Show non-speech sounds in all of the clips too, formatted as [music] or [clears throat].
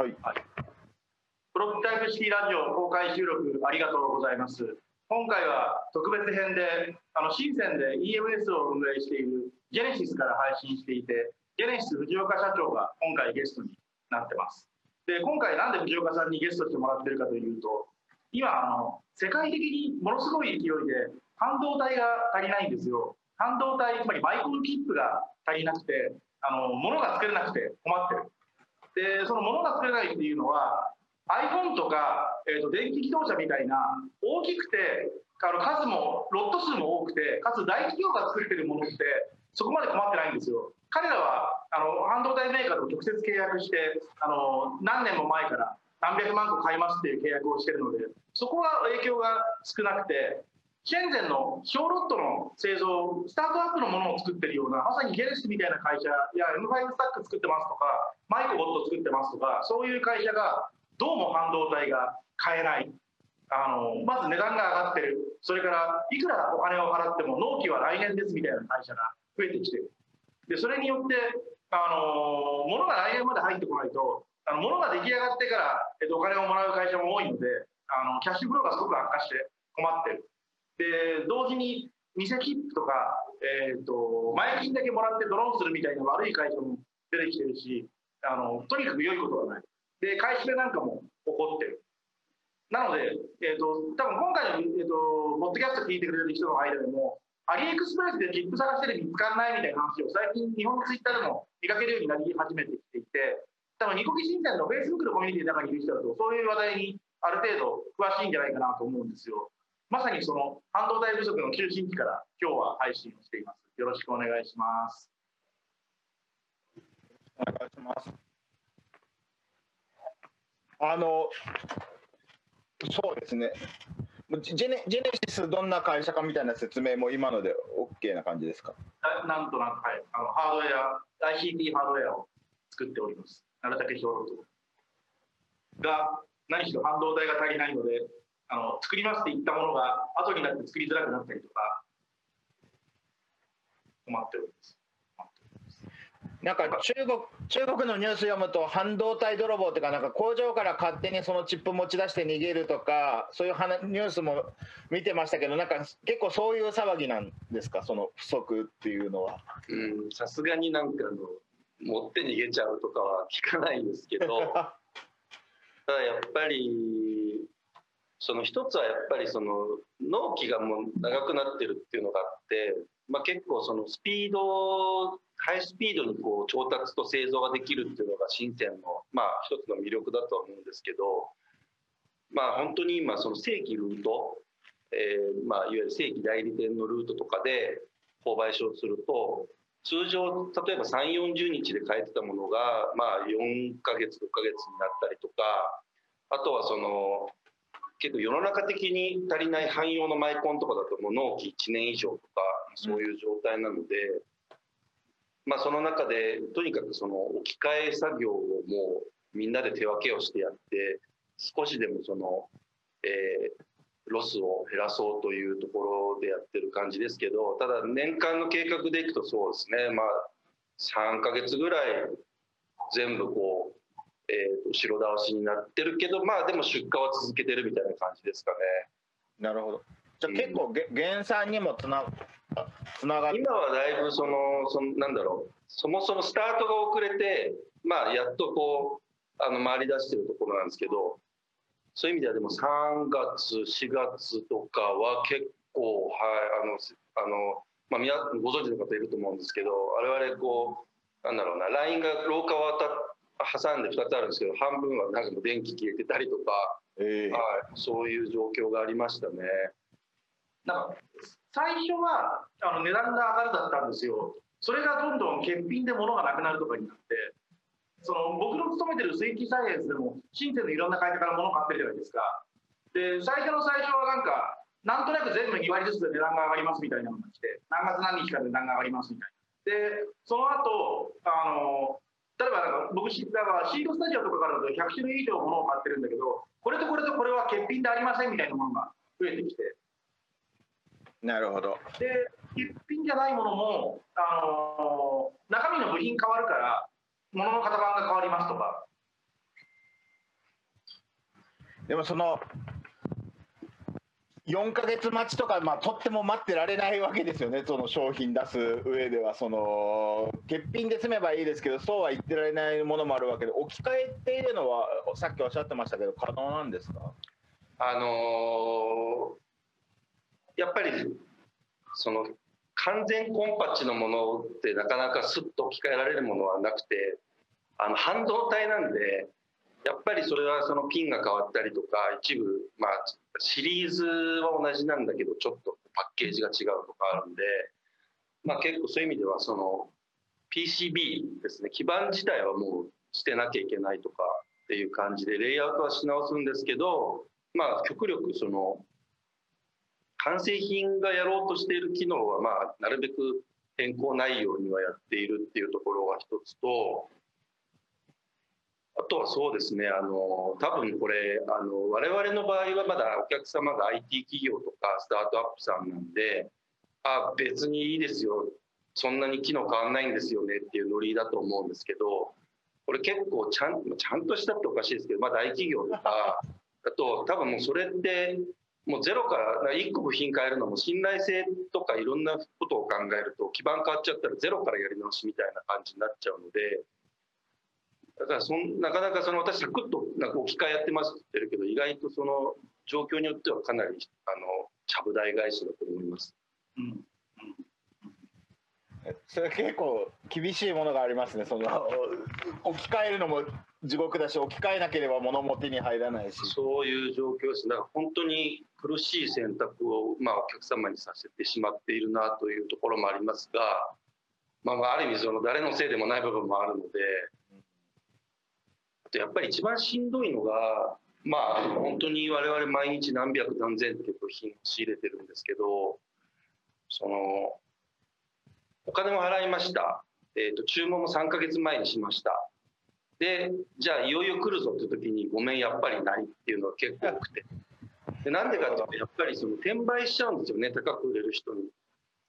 はい。はい、プロトタイプ式ラジオ公開収録ありがとうございます。今回は特別編で、あの深センで EMS を運営しているジェネシスから配信していて、ジェネシス藤岡社長が今回ゲストになってます。で、今回なんで藤岡さんにゲストしてもらってるかというと、今あの世界的にものすごい勢いで半導体が足りないんですよ。半導体つまりマイクロチップが足りなくてあの物が作れなくて困ってる。でその物が作れないっていうのは iPhone とか、えーと、電気自動車みたいな大きくてあの数もロット数も多くてかつ大企業が作れてるものってそこまで困ってないんですよ。彼らはあの半導体メーカーと直接契約してあの何年も前から何百万個買いますっていう契約をしてるのでそこは影響が少なくてシェンゼンの小ロットの製造スタートアップのものを作ってるようなまさにゲネスみたいな会社や M5 スタック作ってますとかマイクボット作ってますとかそういう会社がどうも半導体が買えない。あのまず値段が上がってる。それからいくらお金を払っても納期は来年ですみたいな会社が増えてきてる。でそれによってあの物が来年まで入ってこないとあの物が出来上がってから、えっと、お金をもらう会社も多いのであのキャッシュフローがすごく悪化して困ってる。で同時に偽切符とか、えーと、前金だけもらってドローンするみたいな悪い会社も出てきてるしあのとにかく良いことはない。で買い占めなんかも起こってる。なので、えーと、多分今回の、えーと、ポッドキャスト聞いてくれる人の間でもアリエクスプレスで切符探してる見つかんないみたいな話を最近日本のツイッターでも見かけるようになり始めてきていて多分ニコキ新店のフェイスブックのコミュニティの中にいる人だとそういう話題にある程度詳しいんじゃないかなと思うんですよ。まさにその半導体不足の中心地から今日は配信をしています。よろしくお願いします。お願いします。あの、そうですね。ジェネジェネシスどんな会社かみたいな説明も今ので OK な感じですか？なんとなく、はい、あのハードウェア、ICT ハードウェアを作っております。なるたけ小ロと。が、何しろ半導体が足りないので、あの作りますって言ったものが後になって作りづらくなったりとか困っております。なんか中国中国のニュース読むと半導体泥棒というかなんか工場から勝手にそのチップ持ち出して逃げるとかそういうニュースも見てましたけどなんか結構そういう騒ぎなんですか？その不足っていうのは。さすがになんかあの持って逃げちゃうとかは聞かないんですけど [laughs] ただやっぱりその一つはやっぱりその納期がもう長くなってるっていうのがあって、まあ、結構そのスピードハイスピードにこう調達と製造ができるっていうのが深センのまあ一つの魅力だとは思うんですけどまあ本当に今その正規ルート、えー、まあいわゆる正規代理店のルートとかで購買所をすると通常例えば3 4 0日で買えてたものがまあ4ヶ月6ヶ月になったりとかあとはその結構世の中的に足りない汎用のマイコンとかだともう納期1年以上とかそういう状態なので、うん、まあその中でとにかくその置き換え作業をもうみんなで手分けをしてやって少しでもその、えー、ロスを減らそうというところでやってる感じですけどただ年間の計画でいくとそうですね。まあ3ヶ月ぐらい全部こうえー、と後ろ倒しになってるけどまあでも出荷は続けてるみたいな感じですかね。なるほど。じゃあ結構、うん、減産にもつなつなが今はだいぶそのそのなんだろう。そもそもスタートが遅れてまあやっとこうあの回り出してるところなんですけどそういう意味ではでも3月4月とかは結構はいあのあのまあ、皆ご存知の方いると思うんですけど我々こうなんだろうなラインが廊下を渡っ挟んで2つあるんですけど半分はなんかもう電気消えてたりとか、えー、はい、そういう状況がありましたね。なんか最初はあの値段が上がるだったんですよ。それがどんどん欠品で物がなくなるとかになって、その僕の勤めてる水域サイエンスでも、新鮮のいろんな会社から物買ってるじゃないですか。で、最初の最初はなんか、なんとなく全部2割ずつで値段が上がりますみたいなのが来て、何月何日から値段が上がりますみたいな。で、その後、あの、例えばなんか僕シードスタジオとかからだと100種類以上ものを買ってるんだけどこれとこれとこれは欠品でありませんみたいなものが増えてきて。なるほど。で欠品じゃないものも、あのー、中身の部品変わるからものの型番が変わりますとか。でもその4か月待ちとか、まあ、とっても待ってられないわけですよね、その商品出す上では、その欠品で済めばいいですけど、そうは言ってられないものもあるわけで、置き換えていうのは、さっきおっしゃってましたけど、可能なんですか？あのーやっぱりその完全コンパチのものってなかなかスッと置き換えられるものはなくてあの半導体なんでやっぱりそれはそのピンが変わったりとか一部まあシリーズは同じなんだけどちょっとパッケージが違うとかあるんでまあ結構そういう意味ではその PCB ですね。基板自体はもう捨てなきゃいけないとかっていう感じでレイアウトはし直すんですけどまあ極力その完成品がやろうとしている機能はまあなるべく変更ないようにはやっているっていうところが一つとあとはそうですねあの多分これあの我々の場合はまだお客様が IT 企業とかスタートアップさんなんであ別にいいですよそんなに機能変わんないんですよねっていうノリだと思うんですけどこれ結構ちゃんちゃんとしたっておかしいですけど、まあ、大企業とか [laughs] あと多分もうそれってもうゼロから1個部品変えるのも信頼性とかいろんなことを考えると基盤変わっちゃったらゼロからやり直しみたいな感じになっちゃうのでだからそんなかなかその私クッとなんか置き換えやってますって言ってるけど意外とその状況によってはかなりあのちゃぶ台返しだと思います。うんそれ結構厳しいものがありますね、その置き換えるのも地獄だし、置き換えなければ物も手に入らないし。そういう状況です。だから本当に苦しい選択を、まあ、お客様にさせてしまっているなというところもありますが、まあ、まあある意味その誰のせいでもない部分もあるので、あとやっぱり一番しんどいのが、まあ本当に我々毎日何百何千って部品仕入れてるんですけど、そのお金も払いました、えー、と注文も3ヶ月前にしました。でじゃあいよいよ来るぞって時にごめんやっぱりないっていうのが結構多くて。でなんでかっていうとやっぱりその転売しちゃうんですよね高く売れる人に。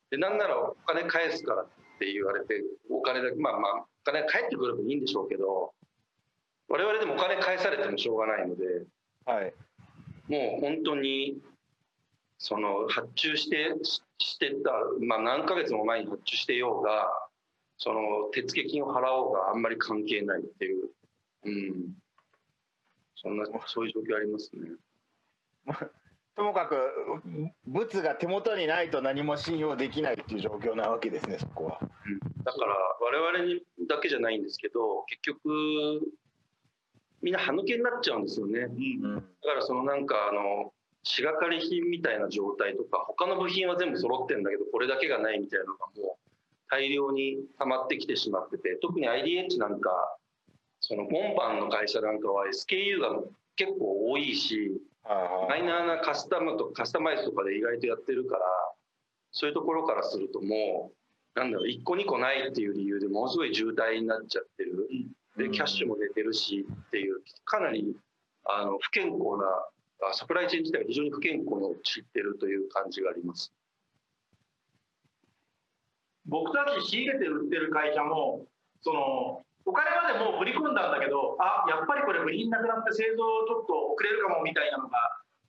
でなんならお金返すからって言われてお金だけまあまあお金返ってくればいいんでしょうけど我々でもお金返されてもしょうがないのではい、もう本当にその発注してししてた、まあ、何ヶ月も前に発注してようがその手付金を払おうがあんまり関係ないっていう、うん、そんなそういう状況ありますね。[laughs] ともかく物が手元にないと何も信用できないっていう状況なわけですね、そこは。だから我々にだけじゃないんですけど結局みんな歯抜けになっちゃうんですよね。うんだからそのなんかあの仕がかり品みたいな状態とか他の部品は全部揃ってるんだけどこれだけがないみたいなのがもう大量に溜まってきてしまってて特に IDH なんかその今般の会社なんかは SKU が結構多いしマイナーなカスタムとカスタマイズとかで意外とやってるからそういうところからするともうなんだろう1個2個ないっていう理由でものすごい渋滞になっちゃってる。でキャッシュも出てるしっていうかなりあの不健康なサプライチェーン自体が非常に不健康に陥ってるという感じがあります。僕たち仕入れて売ってる会社もそのお金までもう振り込んだんだけどあやっぱりこれ部品なくなって製造ちょっと遅れるかもみたいなのが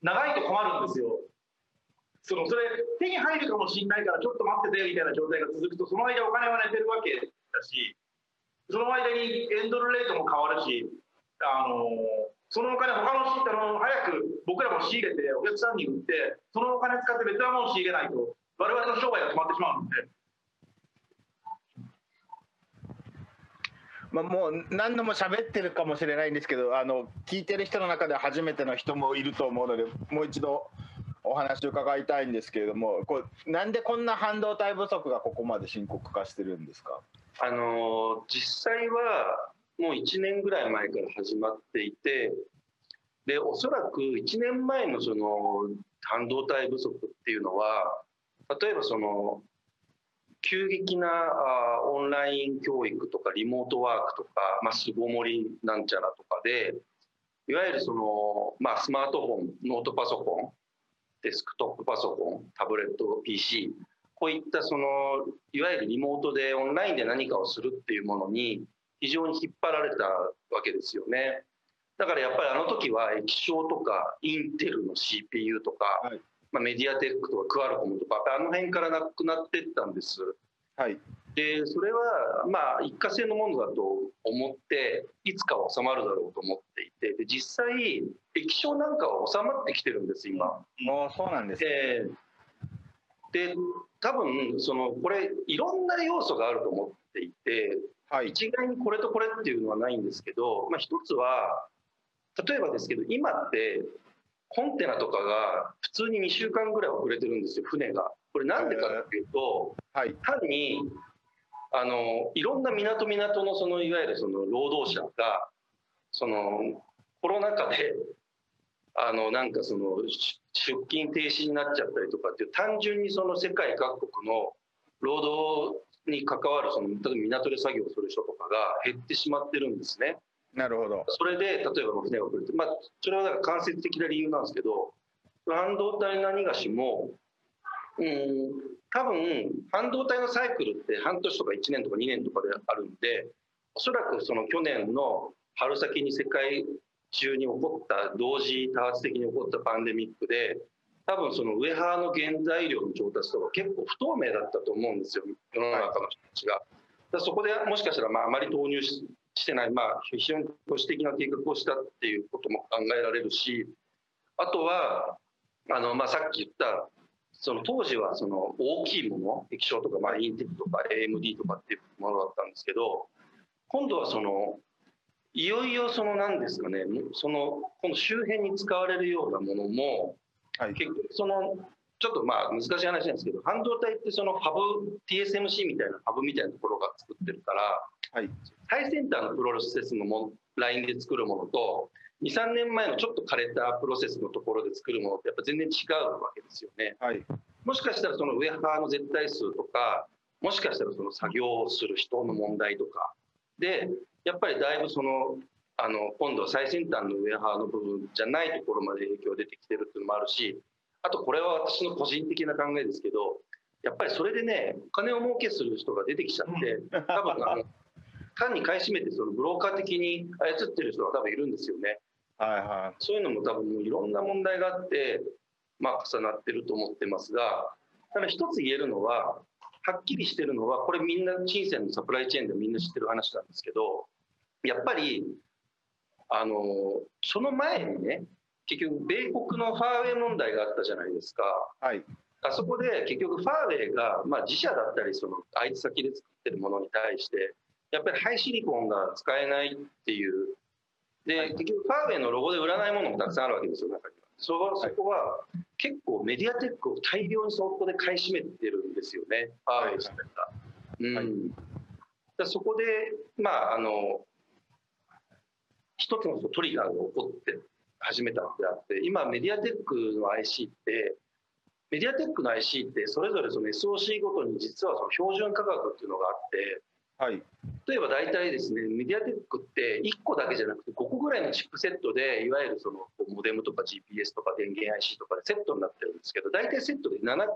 長いと困るんですよ。そのそれ手に入るかもしれないからちょっと待っててみたいな状態が続くとその間お金は寝てるわけだしその間にエンドルレートも変わるしあのそのお金他のあの早く僕らも仕入れてお客さんに売ってそのお金使って別なものを仕入れないと我々の商売が止まってしまうので。まあ、もう何度も喋ってるかもしれないんですけどあの聞いてる人の中で初めての人もいると思うのでもう一度お話を伺いたいんですけれどもこうなんでこんな半導体不足がここまで深刻化してるんですか？あの実際はもう1年ぐらい前から始まっていてでおそらく1年前のその半導体不足っていうのは例えばその急激なあオンライン教育とかリモートワークとか、まあ、巣ごもりなんちゃらとかでいわゆるその、まあ、スマートフォンノートパソコンデスクトップパソコンタブレット PC こういったそのいわゆるリモートでオンラインで何かをするっていうものに非常に引っ張られたわけですよね。だからやっぱりあの時は液晶とかインテルの CPU とか、はいまあ、メディアテックとかクアルコムとかあの辺からなくなってったんです。はいでそれはまあ一過性のものだと思っていつかは収まるだろうと思っていてで実際液晶なんかは収まってきてるんです今。もうそうなんですねえーで多分そのこれいろんな要素があると思っていてはい一概にこれとこれっていうのはないんですけど、まあ、一つは例えばですけど今ってコンテナとかが普通に2週間ぐらい遅れてるんですよ船が。これなんでかっていうとはい単にあのいろんな港港のそのいわゆるその労働者がそのコロナ禍であのなんかその出勤停止になっちゃったりとかっていう単純にその世界各国の労働に関わるその例えば港で作業する人とかが減ってしまってるんですね。なるほどそれで例えば船が遅れて、まあ、それはだから間接的な理由なんですけど半導体何がしもうん多分半導体のサイクルって半年とか1年とか2年とかであるんでおそらくその去年の春先に世界中に起こった同時多発的に起こったパンデミックで多分そのウェハーの原材料の調達とか結構不透明だったと思うんですよ世の中の人たちが。だそこでもしかしたらまああまり投入ししてない、まあ、非常に保守的な計画をしたっていうことも考えられるしあとはあの、まあ、さっき言ったその当時はその大きいもの液晶とか、まあ、インテルとか AMD とかっていうものだったんですけど今度はそのいよいよその何ですかねそのこの周辺に使われるようなものもはい。結局そのちょっとまあ難しい話なんですけど半導体ってそのファブ TSMC みたいなファブみたいなところが作ってるからはい。最先端のプロセスのもラインで作るものと23年前のちょっと枯れたプロセスのところで作るものってやっぱ全然違うわけですよね。はい。もしかしたらそのウェハーの絶対数とかもしかしたらその作業をする人の問題とか。でやっぱりだいぶそのあの今度は最先端のウェハーの部分じゃないところまで影響出てきてるっていうのもあるしあとこれは私の個人的な考えですけどやっぱりそれでねお金を儲けする人が出てきちゃって多分あの単に買い占めてそのブローカー的に操ってる人が多分いるんですよね。はいはそういうのも多分もういろんな問題があって、まあ、重なってると思ってますが、ただ一つ言えるのは、はっきりしてるのは、これみんな、深センのサプライチェーンでみんな知ってる話なんですけど、やっぱり、あの、その前にね、結局、米国のファーウェイ問題があったじゃないですか。いはい。あそこで結局ファーウェイが、まあ、自社だったりその相手先で作ってるものに対してやっぱりハイシリコンが使えないっていう。で、結局ファーウェイのロゴで売らないものもたくさんあるわけですよ中にはそこは結構メディアテックを大量にそこで買い占めてるんですよね。ファーウェイ自体が。うん。はい。だそこでまああの一つのトリガーが起こって始めたのであって今メディアテックの IC ってメディアテックの IC ってそれぞれその SOC ごとに実はその標準価格っていうのがあってはい。例えば大体ですねメディアテックって1個だけじゃなくて5個ぐらいのチップセットでいわゆるそのモデムとか GPS とか電源 IC とかでセットになってるんですけど大体セットで7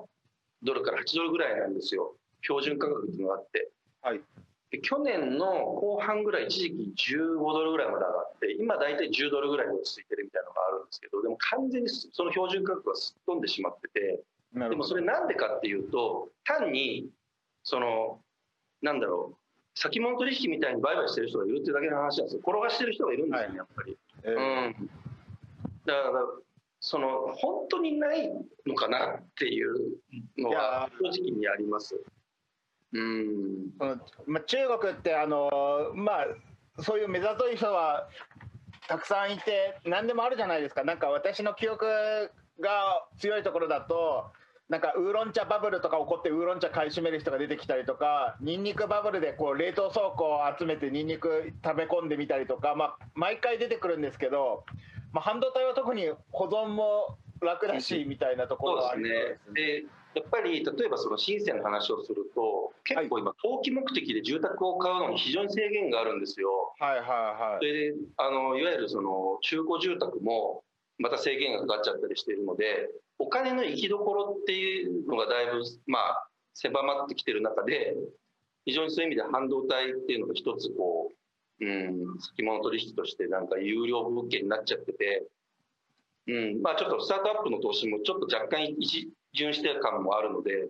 ドルから8ドルぐらいなんですよ。標準価格っていうのがあって。はい。で去年の後半ぐらい一時期15ドルぐらいまで上がって今大体10ドルぐらいに落ち着いてるみたいなのがあるんですけどでも完全にその標準価格がすっ飛んでしまっててでもなるほど。それなんでかっていうと単にそのなんだろう先物取引みたいに売買してる人がいるってだけの話なんですよ。転がしてる人がいるんですよね、やっぱり。えーうん、だからその本当にないのかなっていうのは正直にあります。うん。そのまあ、中国ってあのまあそういう目ざとい人はたくさんいて何でもあるじゃないですか。なんか私の記憶が強いところだとなんかウーロン茶バブルとか起こってウーロン茶買い占める人が出てきたりとかニンニクバブルでこう冷凍倉庫を集めてニンニク食べ込んでみたりとか、まあ、毎回出てくるんですけど、まあ、半導体は特に保存も楽だしみたいなところはありそうですね。でやっぱり例えばその深センの話をすると結構今投機目的で住宅を買うのに非常に制限があるんですよ。はいはいはいであのいわゆるその中古住宅もまた制限がかかっちゃったりしているのでお金の行きどころっていうのがだいぶまあ狭まってきてる中で非常にそういう意味で半導体っていうのが一つこううん、先物取引としてなんか有料物件になっちゃってて、うん、まあちょっとスタートアップの投資もちょっと若干一巡してる感もあるので、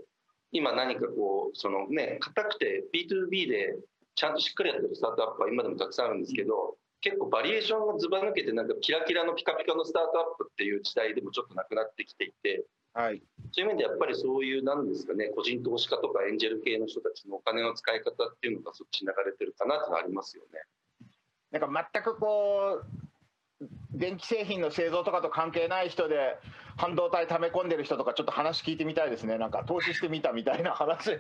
今何かこう、そのね、硬くて B2B でちゃんとしっかりやってるスタートアップは今でもたくさんあるんですけど、結構バリエーションがずば抜けてなんかキラキラのピカピカのスタートアップっていう時代でもちょっとなくなってきていて、はい。そういう面でやっぱりそういうなんですかね個人投資家とかエンジェル系の人たちのお金の使い方っていうのがそっちに流れてるかなってのはありますよね。なんか全くこう電気製品の製造とかと関係ない人で半導体溜め込んでる人とかちょっと話聞いてみたいですねなんか投資してみたみたいな話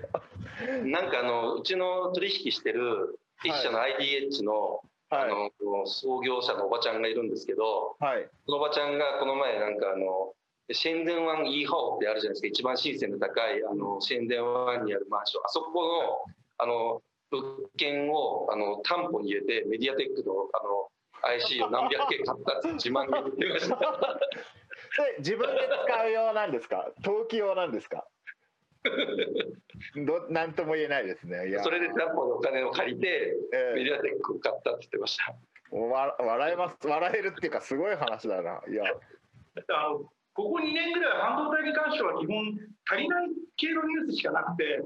なんかあのうちの取引してる一社の IDH の,、あはいの創業者のおばちゃんがいるんですけどはい。そのおばちゃんがこの前なんかあのシェンデンワンイーハオってあるじゃないですか一番新鮮で高いあのシェンデンワンにあるマンションあそこのあの物件をあの担保に入れてメディアテックのあの IC を何百件買ったって自慢げに言ってました。[laughs] で自分で使う用なんですか？投機用なんですか？[laughs] どなんとも言えないですね。それで担保のお金を借りてええ。メディアテックを買ったって言ってました。わ笑えます。笑えるっていうかすごい話だな。いや。あのここ2年ぐらい半導体に関しては基本足りない系のニュースしかなくて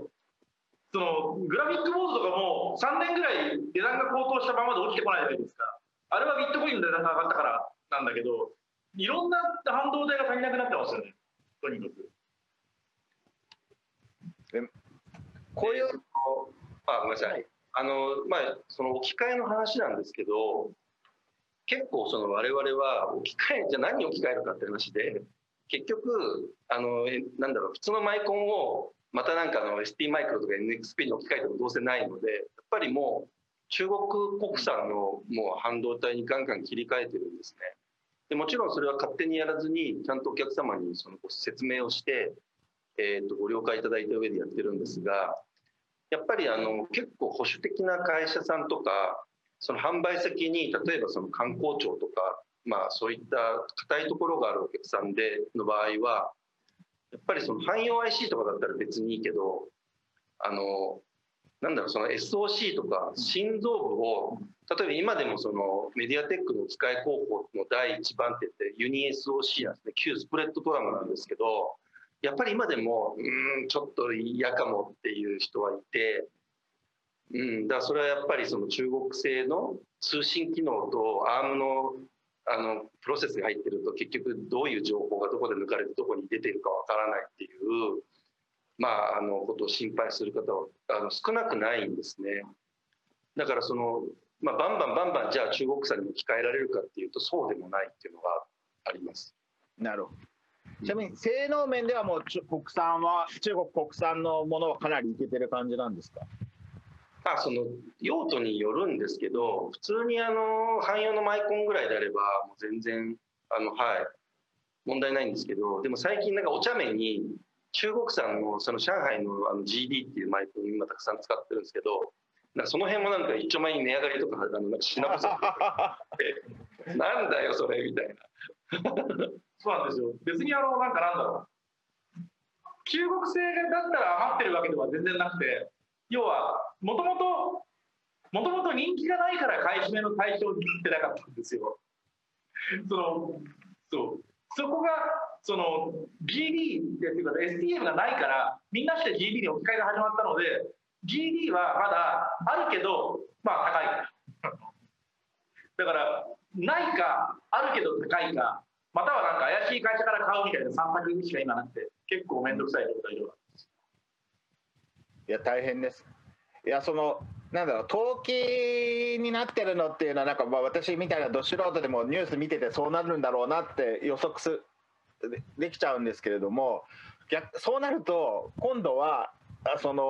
そのグラフィックボードとかも3年ぐらい値段が高騰したままで落ちてこないじゃないですか。あれはビットコインの値段が上がったからなんだけどいろんな半導体が足りなくなってますよね。とにかくこういうあごめんなさい、はいあのまあその置き換えの話なんですけど結構その我々は置き換えじゃあ何に置き換えるかって話で結局あのえなんだろう普通のマイコンをまたなんかあの ST マイクロとか NXP に置き換えてもどうせないのでやっぱりもう中国国産のもう半導体にガンガン切り替えてるんですね。でもちろんそれは勝手にやらずにちゃんとお客様にそのご説明をして、えー、とご了解いただいた上でやってるんですがやっぱりあの結構保守的な会社さんとかその販売先に例えばその観光庁とか、まあ、そういった硬いところがあるお客さんでの場合はやっぱりその汎用 IC とかだったら別にいいけどあのなんだろうその SOC とか心臓部を例えば今でもそのメディアテックの機械工法の第一番手ってユニ SOC なんですね。旧スプレッドトラムなんですけどやっぱり今でもうんちょっと嫌かもっていう人はいて、うん、だからそれはやっぱりその中国製の通信機能と ARM のあのプロセスが入ってると結局どういう情報がどこで抜かれてどこに出てるかわからないっていう、まあ、あのことを心配する方はあの少なくないんですね。だからその、まあ、バンバンバンバンじゃあ中国産に置き換えられるかっていうとそうでもないっていうのがあります。なるほどちなみに性能面ではもう中国産は中国国産のものはかなりいけてる感じなんですか？まあ、その用途によるんですけど普通にあの汎用のマイコンぐらいであればもう全然あの、はい、問題ないんですけどでも最近なんかお茶目に中国産のその上海のあの GD っていうマイコン今たくさん使ってるんですけどなんかその辺もなんか一丁前に値上がりとかあのなんか品不足でなんだよそれみたいな。そうなんですよ。別にあのなんかなんだろう。中国製だったら余ってるわけでは全然なくて要はもともともともと人気がないから買い占めの対象になってなかったんですよ。そのそう。そこがその GB っていうか STM がないからみんなして GB に置き換えが始まったので GB はまだあるけどまあ高い。だからないかあるけど高いかまたはなんか怪しい会社から買うみたいな3択しか今なくて結構面倒くさい状態では。いや大変です。いやそのなんだろう投機になってるのっていうのはなんかまあ私みたいなど素人でもニュース見ててそうなるんだろうなって予測すできちゃうんですけれども逆そうなると今度はその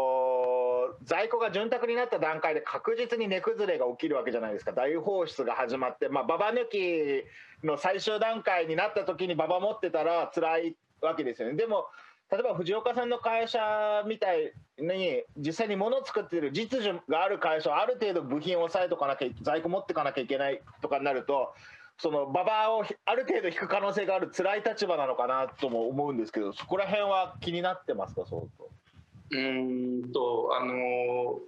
在庫が潤沢になった段階で確実に値崩れが起きるわけじゃないですか。大放出が始まってまあババ抜きの最終段階になった時にババ持ってたら辛いわけですよね。でも例えば藤岡さんの会社みたいに実際に物を作ってる実需がある会社はある程度部品を抑えとかなきゃ在庫持ってかなきゃいけないとかになるとその馬場をある程度引く可能性がある辛い立場なのかなとも思うんですけどそこら辺は気になってますか相当。うーんとあの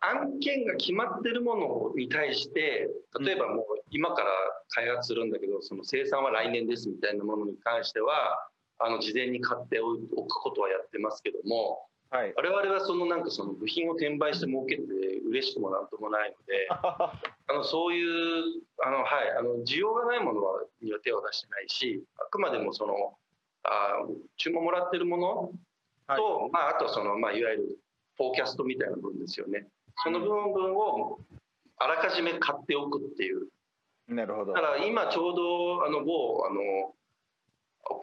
案件が決まってるものに対して例えばもう今から開発するんだけどその生産は来年ですみたいなものに関してはあの事前に買っておくことはやってますけども、はい、我々はそのなんかその部品を転売して儲けて嬉しくもなんともないので [laughs] あのそういうあの、はい、あの需要がないものはには手を出してないしあくまでもそのあ注文もらってるものと、はい、まあ、あとその、まあ、いわゆるフォーキャストみたいな部分ですよね。その部分をあらかじめ買っておくっていう。なるほど。だから今ちょうどあの某あの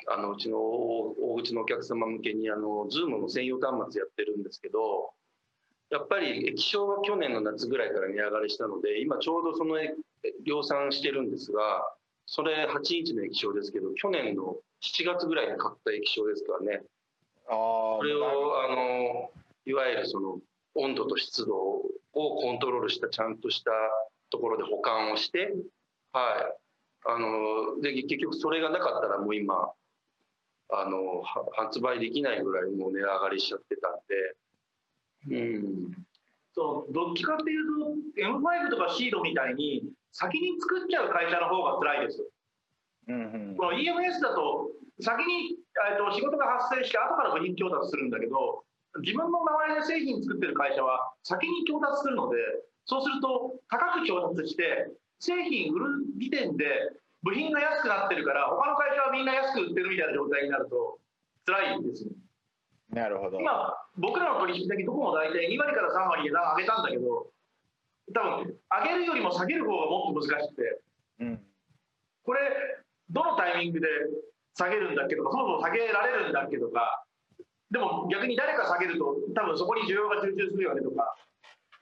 あのうちの大口のお客様向けにあの Zoom の専用端末やってるんですけどやっぱり液晶は去年の夏ぐらいから値上がりしたので今ちょうどその量産してるんですがそれ8インチの液晶ですけど去年の7月ぐらいに買った液晶ですからねあそれをあのいわゆるその温度と湿度をコントロールしたちゃんとしたところで保管をしてはい。あので結局それがなかったらもう今あの発売できないぐらいもう値上がりしちゃってたんで、うん、そうどっちかっていうと M5 とかシードみたいに先に作っちゃう会社の方が辛いです。うんうん、この EMS だと先にと仕事が発生して後から部品調達するんだけど自分の名前で製品作ってる会社は先に調達するのでそうすると高く調達して製品売る時点で部品が安くなってるから他の会社はみんな安く売ってるみたいな状態になると辛いんですなるほど。今僕らの取引先どこも大体2割から3割値段上げたんだけど多分上げるよりも下げる方がもっと難しくて、うん、これどのタイミングで下げるんだっけとかそもそも下げられるんだっけとかでも逆に誰か下げると多分そこに需要が集中するよねとか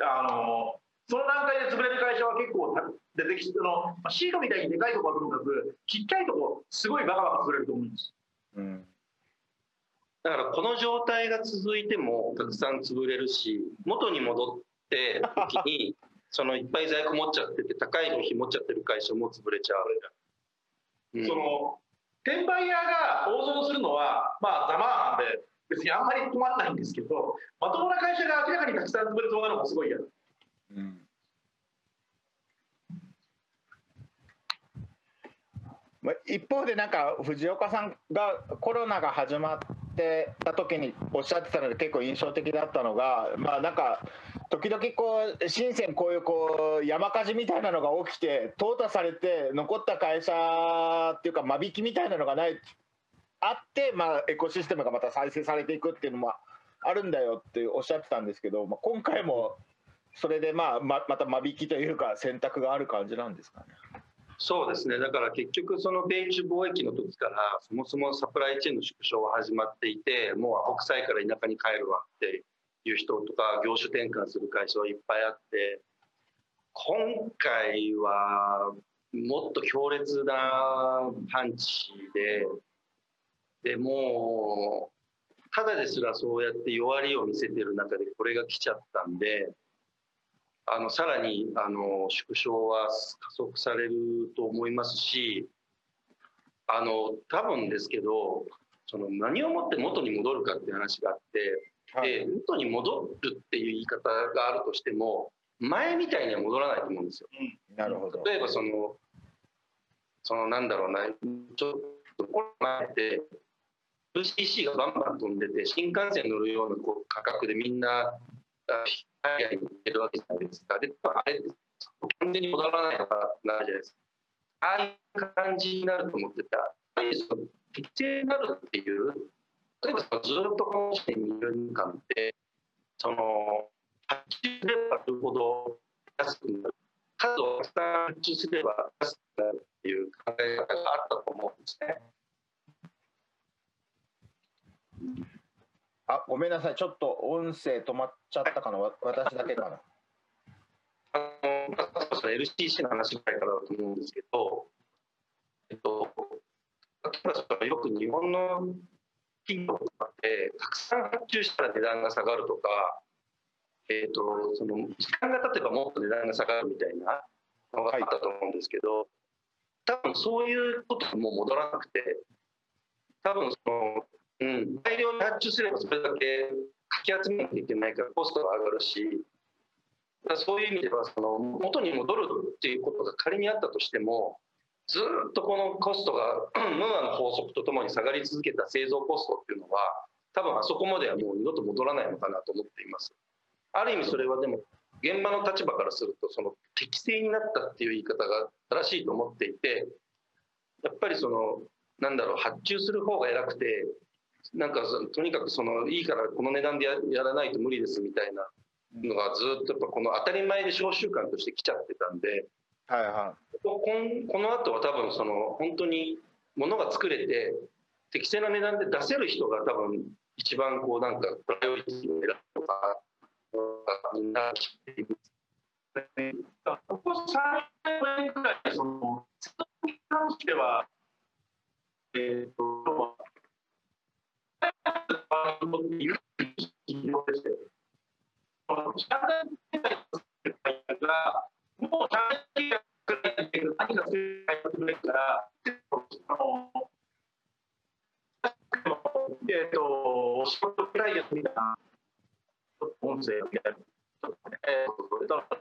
あのその段階で潰れる会社は結構出てきてそのシートみたいにでかいところはともかくちっちゃいとこすごいバカバカ潰れると思うんです。うんだからこの状態が続いてもたくさん潰れるし元に戻って時に [laughs] そのいっぱい在庫持っちゃってて高いの日持っちゃってる会社も潰れちゃう、うん、その転売屋が大損するのはまあざまなんで別にあんまり困らないんですけどまともな会社が明らかにたくさん潰れそうなのもすごい嫌だ。うん一方でなんか藤岡さんがコロナが始まってた時におっしゃってたので結構印象的だったのがまあなんか時々こう深センこういうこう山火事みたいなのが起きて淘汰されて残った会社っていうか間引きみたいなのがないあって、まあ、エコシステムがまた再生されていくっていうのもあるんだよっておっしゃってたんですけど、まあ、今回もそれで、まあ、ままた間引きというか選択がある感じなんですかね。そうですね。だから結局その米中貿易の時からそもそもサプライチェーンの縮小は始まっていてもうアホ臭いから田舎に帰るわっていう人とか業種転換する会社はいっぱいあって今回はもっと強烈なパンチででもうただですらそうやって弱りを見せてる中でこれが来ちゃったんであのさらにあの縮小は加速されると思いますしあの多分ですけどその何をもって元に戻るかっていう話があって、はい、で元に戻るっていう言い方があるとしても前みたいには戻らないと思うんですよ。うん、なるほど。例えばそのそのなんだろうなちょっと前で LCC がバンバン飛んでて新幹線乗るようなこう価格でみんな海外に行ってるわけじゃないですか。で、あれ、完全に戻らないのかなじゃないですか。ああいう感じになると思ってた。やっぱり適正になるっていう、例えばそのずっとこの1年、2年間で、その、発注すればするほど安くなる。数をたくさん発注すれば安くなるっていう考え方があったと思うんですね。あ、ごめんなさい。ちょっと音声止まっちゃったかな。私だけかな。あの、LCC の話ぐらいからだと思うんですけど、えっと、例えばよく日本の企業とかでたくさん発注したら値段が下がるとか、えっと、その時間が経てばもっと値段が下がるみたいなのがあったと思うんですけど、はい、多分そういうこともう戻らなくて、多分そのうん、大量に発注すればそれだけかき集めなきゃいけないからコストが上がるしだそういう意味ではその元に戻るっていうことが仮にあったとしてもずっとこのコストがムーアの法則とともに下がり続けた製造コストっていうのは多分あそこまではもう二度と戻らないのかなと思っています。ある意味それはでも現場の立場からするとその適正になったっていう言い方が正しいと思っていてやっぱりそのなんだろう発注する方が偉くてなんかとにかくそのいいからこの値段でやらないと無理ですみたいなのがずっとやっぱこの当たり前で小習慣として来ちゃってたんで、はいはここの後は多分その本当に物が作れて適正な値段で出せる人が多分一番こうなんかプライオリティを選ぶとかみんなここ3年くらいそのに関してはえっ、ー、と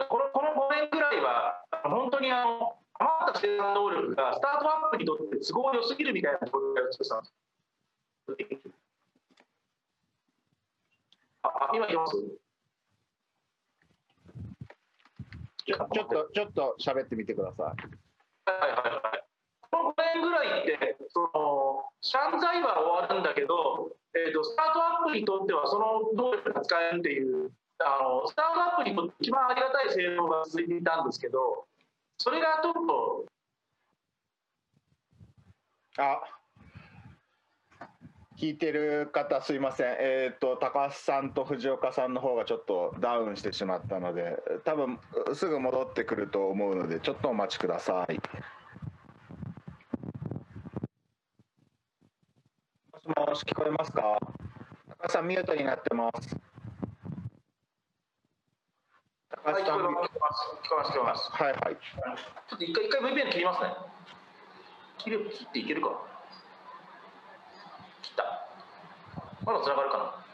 このこの5年ぐらいは本当にあの余った生産能力がスタートアップにとって都合良すぎるみたいな状態を作ったんです。あ、今いますちょちょっと、ちょっと喋ってみてください。はいはいはい。この5年ぐらいって、その、散財は終わるんだけど、えーと、スタートアップにとってはその能力が使えるっていう、あのスタートアップにとって一番ありがたい性能が続いていたんですけど、それがちょっと。あ聞いてる方すいません、えっ、ー、と高橋さんと藤岡さんの方がちょっとダウンしてしまったので多分すぐ戻ってくると思うのでちょっとお待ちください。もしもし聞こえますか？高橋さんミュートになってます。高橋さん、はい、聞こえます聞こえます聞こえます。はいはい。ちょっと一回一回 VPN 切りますね。切る切っていけるか。まだ繋がるかな？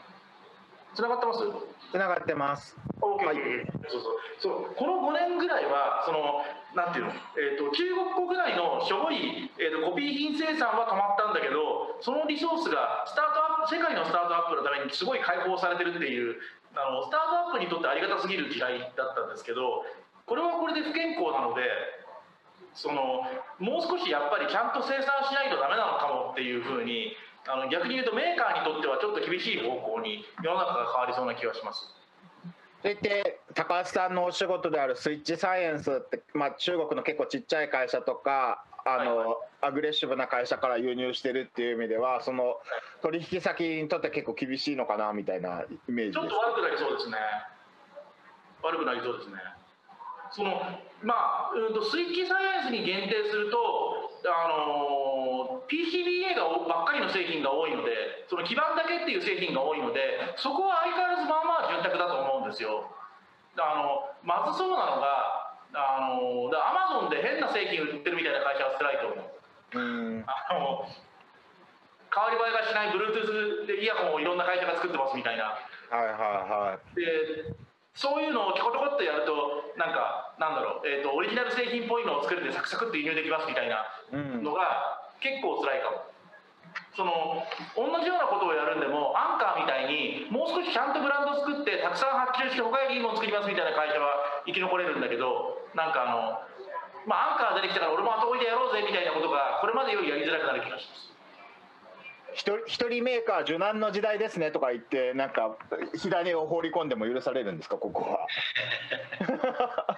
繋がってます？繋がってます。はい、そうそう。そう。この5年ぐらいはそのなんていうの、えーと、中国国内のしょぼい、えーと、コピー品生産は止まったんだけどそのリソースがスタートアップ世界のスタートアップのためにすごい解放されてるっていうあのスタートアップにとってありがたすぎる時代だったんですけどこれはこれで不健康なのでそのもう少しやっぱりちゃんと生産しないとダメなのかもっていうふうにあの逆に言うとメーカーにとってはちょっと厳しい方向に世の中が変わりそうな気がします。それで高橋さんのお仕事であるスイッチサイエンスって、まあ、中国の結構ちっちゃい会社とかあの、はいはい、アグレッシブな会社から輸入してるっていう意味ではその取引先にとって結構厳しいのかなみたいなイメージちょっと悪くなりそうですね。悪くなりそうですね。そのまあ、うんと、スイッチサイエンスに限定するとあの PCBA がばっかりの製品が多いのでその基板だけっていう製品が多いのでそこは相変わらずまあまあ潤沢だと思うんですよ。あのまずそうなのがあのアマゾンで変な製品売ってるみたいな会社は辛いと思う。うん。あの変わり映えがしない Bluetooth でイヤホンをいろんな会社が作ってますみたいな。はいはいはい。でそういうのをちょこちょこっとやるとなんかなんだろう、えーと、オリジナル製品っぽいのを作れてサクサクって輸入できますみたいなのが結構辛いかも。その同じようなことをやるんでもアンカーみたいにもう少しちゃんとブランド作ってたくさん発注して他よりいいもの作りますみたいな会社は生き残れるんだけどなんかあのまあアンカー出てきたから俺も後追いでやろうぜみたいなことがこれまでよりやりづらくなる気がします一人メーカー受難の時代ですねとか言ってなんか火種を放り込んでも許されるんですかここは。[laughs]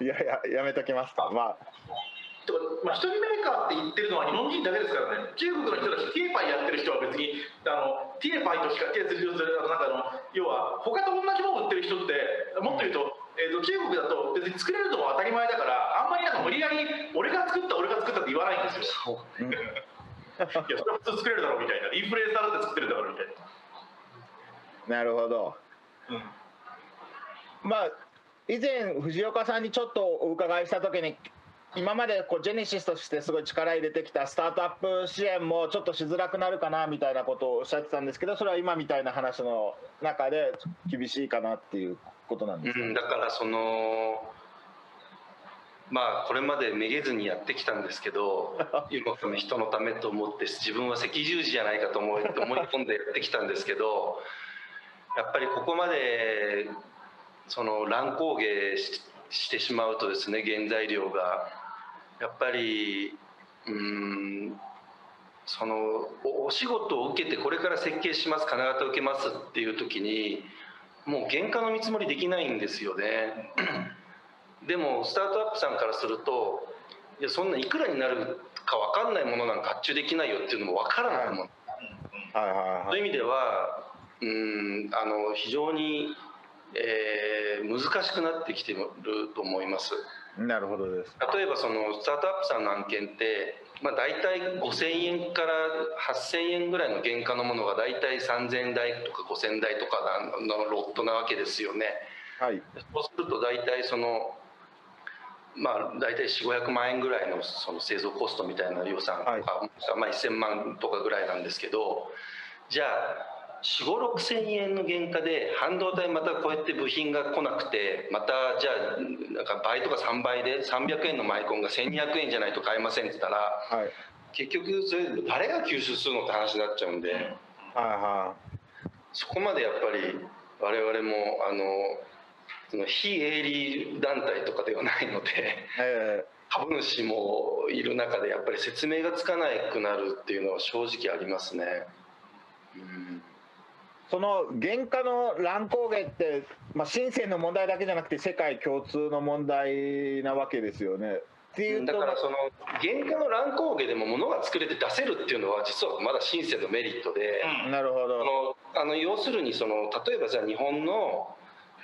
いやいややめときますか。まあ。まあ、一人メーカーって言ってるのは日本人だけですからね。中国の人たちティエパイやってる人は別にあのティエパイとしか手するなんかの要は他と同じもの売ってる人ってもっと言うと,、えーと、中国だと別に作れるのも当たり前だからあんまりなんか無理やり俺が作った俺が作ったって言わないんですよ。いやそれは普通作れるだろうみたいな。インフルエンサーだって作ってるだろうみたいな。なるほど、うん、まあ以前藤岡さんにちょっとお伺いした時に今までこうジェネシスとしてすごい力入れてきたスタートアップ支援もちょっとしづらくなるかなみたいなことをおっしゃってたんですけどそれは今みたいな話の中で厳しいかなっていうことなんですか、うん、だからそのまあこれまでめげずにやってきたんですけど [laughs] 世のため人のためと思って自分は赤十字じゃないかと思い思い込んでやってきたんですけどやっぱりここまでその乱高下してしまうとですね原材料がやっぱりうんそのお仕事を受けてこれから設計します金型受けますっていう時にもう原価の見積もりできないんですよねでもスタートアップさんからするといやそんないくらになるか分かんないものなんか発注できないよっていうのも分からないもん、はい。はいはい、そういう意味ではうんあの非常に、えー、難しくなってきてると思います。なるほどです。例えばそのスタートアップさんの案件ってまあ、大体5000円から8000円ぐらいの原価のものが大体3000円台とか5000台とかのロットなわけですよね。はい、そうすると大体そのまあ、大体4500万円ぐらいのその製造コストみたいな予算とか、はい、まあ、1000万とかぐらいなんですけどじゃあ4 5 6千円の原価で半導体またこうやって部品が来なくてまたじゃあなんか倍とか3倍で300円のマイコンが1200円じゃないと買えませんって言ったら、はい、結局それ誰が吸収するのって話になっちゃうんで、はいはい、そこまでやっぱり我々もあのその非営利団体とかではないので、えー、株主もいる中でやっぱり説明がつかなくなるっていうのは正直ありますね。うんその原価の乱高下って、まあ、深センの問題だけじゃなくて世界共通の問題なわけですよね。っていうだからその原価の乱高下でも物が作れて出せるっていうのは実はまだ深センのメリットで、うん、なるほどあの要するにその例えばじゃあ日本の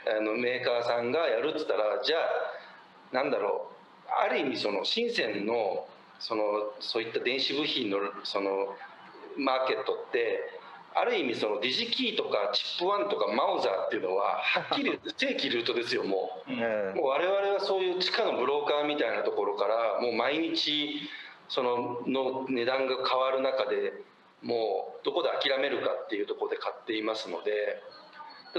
あのメーカーさんがやるっつったらじゃあなんだろうある意味その深センのそのそういった電子部品のそのマーケットってある意味そのディジキーとかチップワンとかマウザーっていうのははっきり正規ルートですよもう,、もう我々はそういう地下のブローカーみたいなところからもう毎日そのの値段が変わる中でもうどこで諦めるかっていうところで買っていますので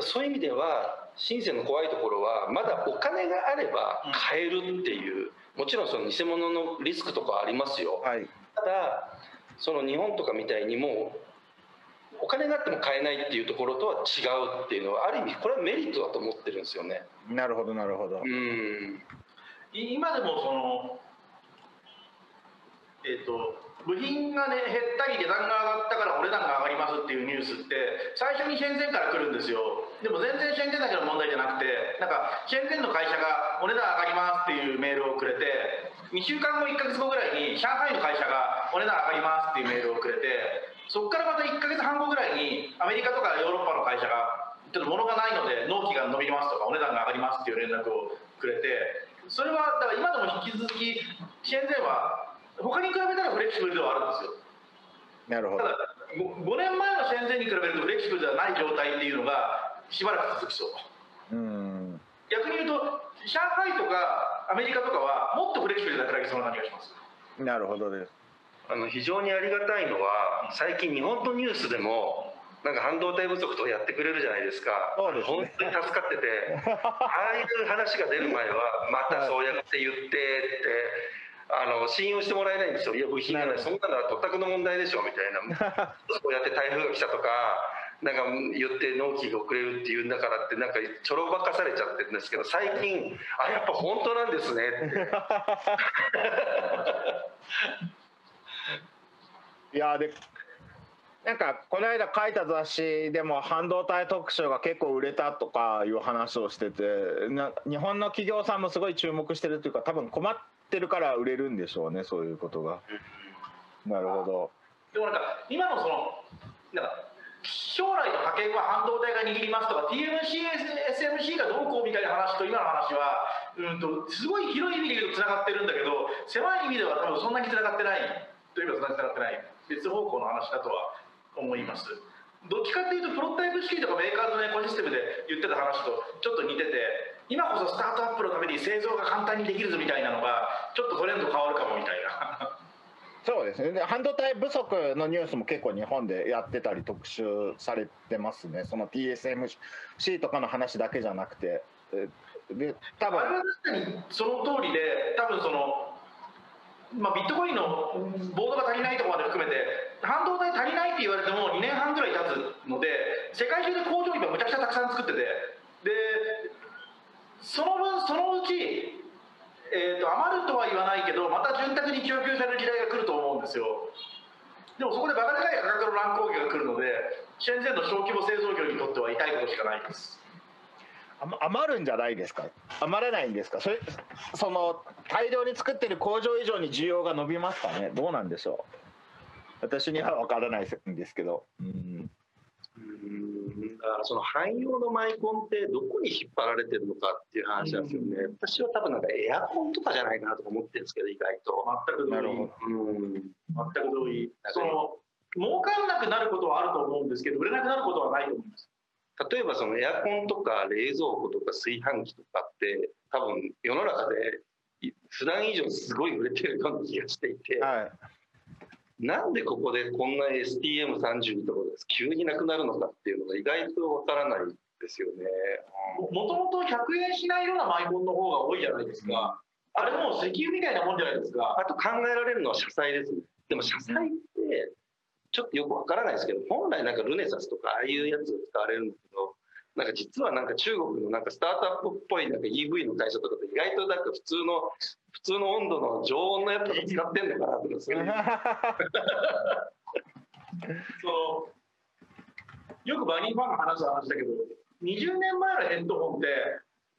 そういう意味では深センの怖いところはまだお金があれば買えるっていうもちろんその偽物のリスクとかありますよ、はい、ただその日本とかみたいにもうお金があっても買えないっていうところとは違うっていうのはある意味これはメリットだと思ってるんですよね。なるほどなるほど。うん。今でもそのえっ、ー、と部品がね減ったり値段が上がったからお値段が上がりますっていうニュースって最初にシェンゼンから来るんですよでも全然シェンゼンだけの問題じゃなくてなんかシェンゼンの会社がお値段上がりますっていうメールをくれて2週間後1か月後ぐらいに上海の会社がお値段上がりますっていうメールをくれてそこからまた1か月半後ぐらいにアメリカとかヨーロッパの会社がちょっと物がないので納期が伸びますとかお値段が上がりますっていう連絡をくれてそれはだから今でも引き続き支援税は他に比べたらフレキシブルではあるんですよ。なるほど。ただ 5, 5年前の支援税に比べるとフレキシブルではない状態っていうのがしばらく続きそう。うん。逆に言うと上海とかアメリカとかはもっとフレキシブルで働きそうな感じがします。なるほどです。あの非常にありがたいのは最近日本のニュースでもなんか半導体不足とかやってくれるじゃないですか。そうです、ね、本当に助かっててああいう話が出る前はまたそうやって言ってってあの信用してもらえないんですよ。いや部品がない。そんなのはお宅の問題でしょみたいな。[laughs] そうやって台風が来たとかなんか言って納期が遅れるっていうんだからってなんかちょろばかされちゃってるんですけど最近あやっぱ本当なんですねって [laughs] いやでなんかこの間書いた雑誌でも半導体特集が結構売れたとかいう話をしててな日本の企業さんもすごい注目してるっていうか多分困ってるから売れるんでしょうねそういうことが。なるほど。でもなんか今のそのなんか将来の覇権は半導体が握りますとか TMC、SMC がどうこうみたいな話と今の話は、うんと、すごい広い意味で言うとつながってるんだけど狭い意味では多分そんなにつながってないといえばつながってない。別方向の話だとは思いますどっちかっていうとプロタイプ式とかメーカーズのエコシステムで言ってた話とちょっと似てて今こそスタートアップのために製造が簡単にできるぞみたいなのがちょっとトレンド変わるかもみたいなそうですね。で半導体不足のニュースも結構日本でやってたり特集されてますね。その TSMC とかの話だけじゃなくて。で多分その通りで多分その、まあ、ビットコインのボードが足りないところまで含めて半導体足りないって言われても2年半ぐらい経つので世界中で工場今むちゃくちゃたくさん作ってて。でその分そのうち、えー、と余るとは言わないけどまた潤沢に供給される時代が来ると思うんですよ。でもそこでバカでかい価格の乱高下が来るのでシェンゼンの小規模製造業にとっては痛いことしかないです。余るんじゃないですか？余らないんですか？それその大量に作ってる工場以上に需要が伸びますかね？どうなんでしょう？私には分からないんですけど。うん。うんだからその汎用のマイコンってどこに引っ張られてるのかっていう話なんですよね、私は多分なんかエアコンとかじゃないかなとか思ってるんですけど意外と。全く同意。うん。全く同意。その儲かんなくなることはあると思うんですけど売れなくなることはないと思います。例えばそのエアコンとか冷蔵庫とか炊飯器とかって多分世の中でい普段以上すごい売れてるような気がしていて、はいなんでここでこんな STM32 とかが急になくなるのかっていうのが意外とわからないですよね。もともと100円しないようなマイコンの方が多いじゃないですかあれもう石油みたいなもんじゃないですかあと考えられるのは車載ですね。でも車載ってちょっとよくわからないですけど本来なんかルネサスとかああいうやつが使われるんだけどなんか実はなんか中国のなんかスタートアップっぽいなんか EV の会社とかって意外となんか普通の普通の温度の常温のやつとか使ってんのかなとか [laughs] そうそのよくバニーファンが話す話だけど20年前のヘッドホンって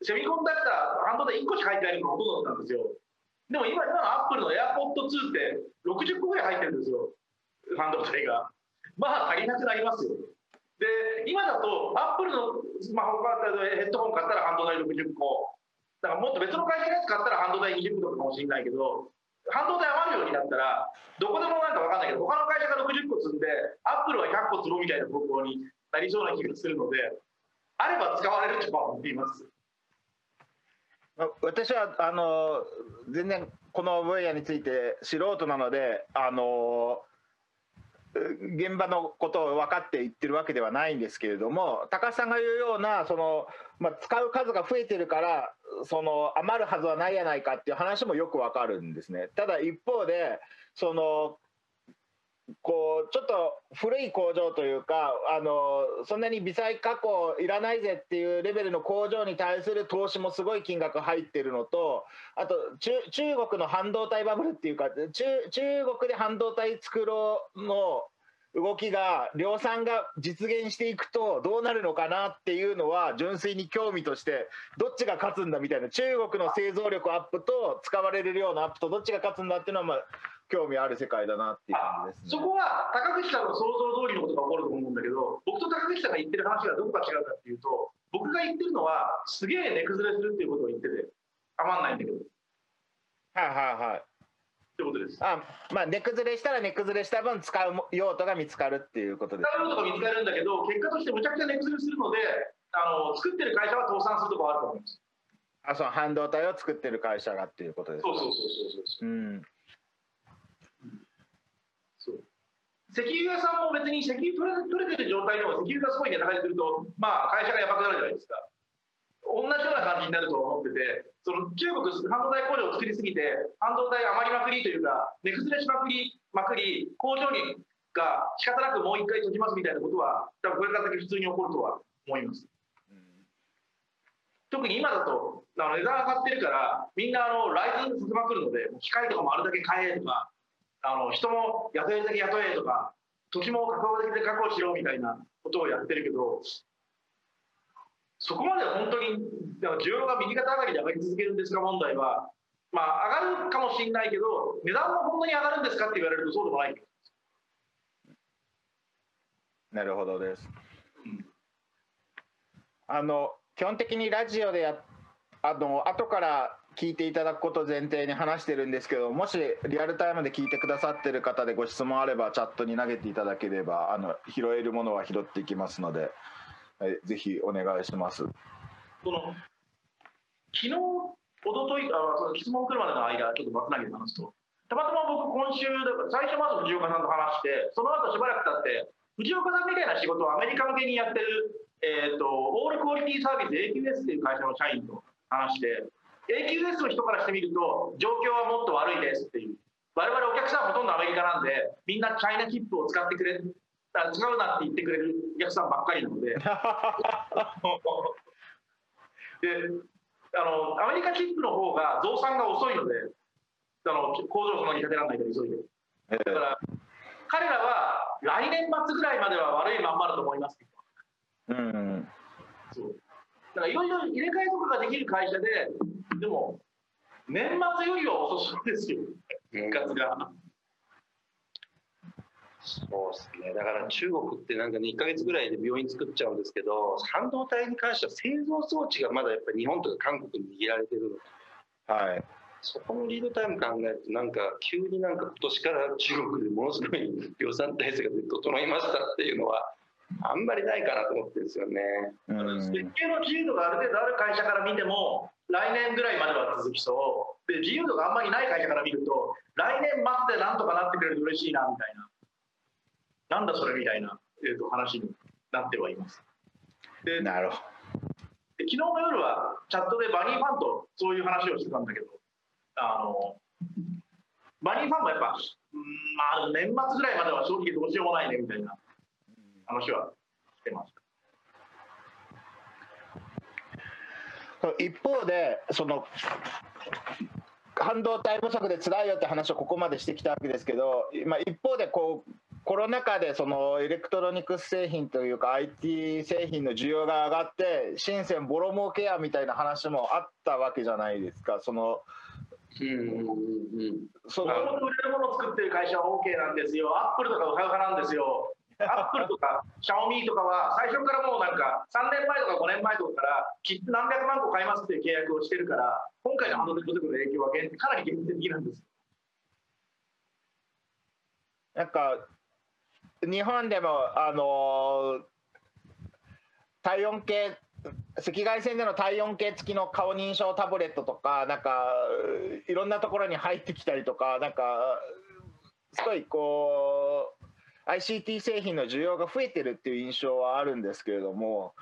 セミコンダクター半導体1個しか入ってないのがほとんどだったんですよ。でも今今のアップルの AirPod2 って60個ぐらい入ってるんですよ。半導体が。まあ足りなくなりますよ。で今だとアップルのスマホ買ったらヘッドホン買ったら半導体60個。だからもっと別の会社のやつ買ったら半導体20個とかかもしれないけど半導体余るようになったらどこでもなんか分かんないけど他の会社が60個積んでアップルは100個積もうみたいな方向になりそうな気がするのであれば使われるとは思います。私はあの全然この分野について素人なのであの現場のことを分かって言ってるわけではないんですけれども高橋さんが言うようなその、まあ、使う数が増えてるからその余るはずはないやないかっていう話もよく分かるんですね。ただ一方でそのこうちょっと古い工場というかあのそんなに微細加工いらないぜっていうレベルの工場に対する投資もすごい金額入ってるのとあと中国の半導体バブルっていうか中中国で半導体作ろうの動きが量産が実現していくとどうなるのかなっていうのは純粋に興味としてどっちが勝つんだみたいな中国の製造力アップと使われる量のアップとどっちが勝つんだっていうのはまあ興味ある世界だなっていう感じですね。そこは高口さんの想像通りのことが起こると思うんだけど僕と高口さんが言ってる話がどこか違うかっていうと僕が言ってるのはすげえ値崩れするっていうことを言ってて余んないんだけどっはいはいはい。てことですあまあ値崩れしたら値崩れした分使う用途が見つかるっていうことです。使うのとか見つかるんだけど結果としてむちゃくちゃ値崩れするのであの作ってる会社は倒産するところあると思いますあその半導体を作ってる会社がっていうことですか。そうそうそうそうそううん。そう石油屋さんも別に石油取れてる状態でも石油がすごい値高にするとまあ会社がやばくなるじゃないですか。同じような感じになると思っててその中国半導体工場を作りすぎて半導体余りまくりというか値崩れしまくりまくり工場にが仕方なくもう一回閉じますみたいなことは多分これから先普通に起こるとは思います。特に今だとあの値段上がってるからみんなあのライズンさせまくるので機械とかもあるだけ買えとかあの人も雇えるだけ雇えとか土地も確保できるだけ確保しろみたいなことをやってるけどそこまで本当に需要が右肩上がりで上がり続けるんですか問題はまあ上がるかもしれないけど値段も本当に上がるんですかって言われるとそうでもないなるほどです。うんあの基本的にラジオでやあの後から聞いていただくこと前提に話してるんですけどもしリアルタイムで聞いてくださってる方でご質問あればチャットに投げていただければあの拾えるものは拾っていきますので、はいぜひお願いします。その昨日一昨日あその質問来るまでの間ちょっと松投げで話すとたまたま僕今週最初まず藤岡さんと話してその後しばらく経って藤岡さんみたいな仕事をアメリカ向けにやってる、えーと、オールクオリティサービス AQS っていう会社の社員と話して AQS の人からしてみると状況はもっと悪いですっていう。我々お客さんほとんどアメリカなんでみんなチャイナチップを使ってくれ使うなって言ってくれるお客さんばっかりなので。[laughs] であのアメリカチップの方が増産が遅いのであの工場その苦手なんだけど急いで。だから彼らは来年末ぐらいまでは悪いまんまだと思いますうん。そうだからいろいろ入れ替えとかができる会社ででも年末よりは遅そうですよ。復活が。そうですね。だから中国ってなんかね1か月ぐらいで病院作っちゃうんですけど半導体に関しては製造装置がまだやっぱり日本とか韓国に握られてるので、はい、そこのリードタイム考えるとなんか急になんか今年から中国でものすごい量産体制が整いましたっていうのはあんまりないかなと思ってるんですよね。設計の自由度がある程度ある会社から見ても来年ぐらいまでは続きそう。で自由度があんまりない会社から見ると来年末でなんとかなってくれると嬉しいなみたいな。なんだそれみたいな、えー、と話になってはいます。でなるほど。昨日の夜はチャットでバニーファンとそういう話をしてたんだけどあのバニーファンもやっぱ、まあ、年末ぐらいまでは正直どうしようもないねみたいな話はしてました。一方でその半導体不足で辛いよって話をここまでしてきたわけですけど、まあ、一方でこうコロナ禍でそのエレクトロニクス製品というか IT 製品の需要が上がって深センボロ儲けやみたいな話もあったわけじゃないですか。そのうんうんうんその売れるものを作ってる会社は OK なんですよ。アップルとかウハウハなんですよアップルとかシャオミとかは最初からもうなんか3年前とか5年前とかからきっと何百万個買いますっていう契約をしてるから今回の半導体不足の影響はかなり限定的なんです。なんか日本でもあの体温計赤外線での体温計付きの顔認証タブレットとかなんかいろんなところに入ってきたりとかなんかすごいこう ICT 製品の需要が増えてるっていう印象はあるんですけれども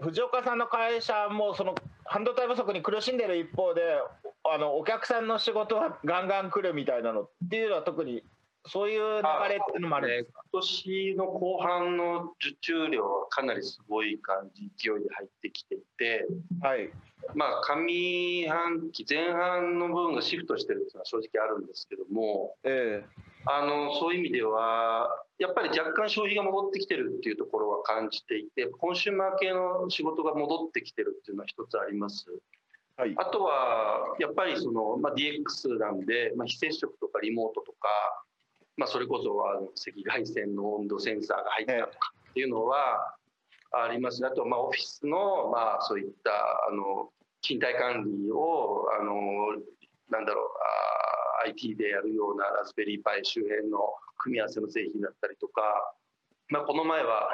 藤岡さんの会社もその半導体不足に苦しんでる一方であのお客さんの仕事はガンガン来るみたいなのっていうのは特にそういう流れっていうのもあるんですか、今年の後半の受注量はかなりすごい感じ勢いで入ってきていて、はい、まあ上半期前半の部分がシフトしてるっていうのは正直あるんですけども、えー、あのそういう意味ではやっぱり若干消費が戻ってきてるっていうところは感じていてコンシューマー系の仕事が戻ってきてるっていうのは一つあります。はい、あとはやっぱりその、まあ、DX なんで、まあ、非接触とかリモートとかまあ、それこそあの赤外線の温度センサーが入ったとかっていうのはあります。あとまあオフィスのまあそういったあの勤怠管理をあのなんだろうあ IT でやるようなラズベリーパイ周辺の組み合わせの製品だったりとか、まあ、この前は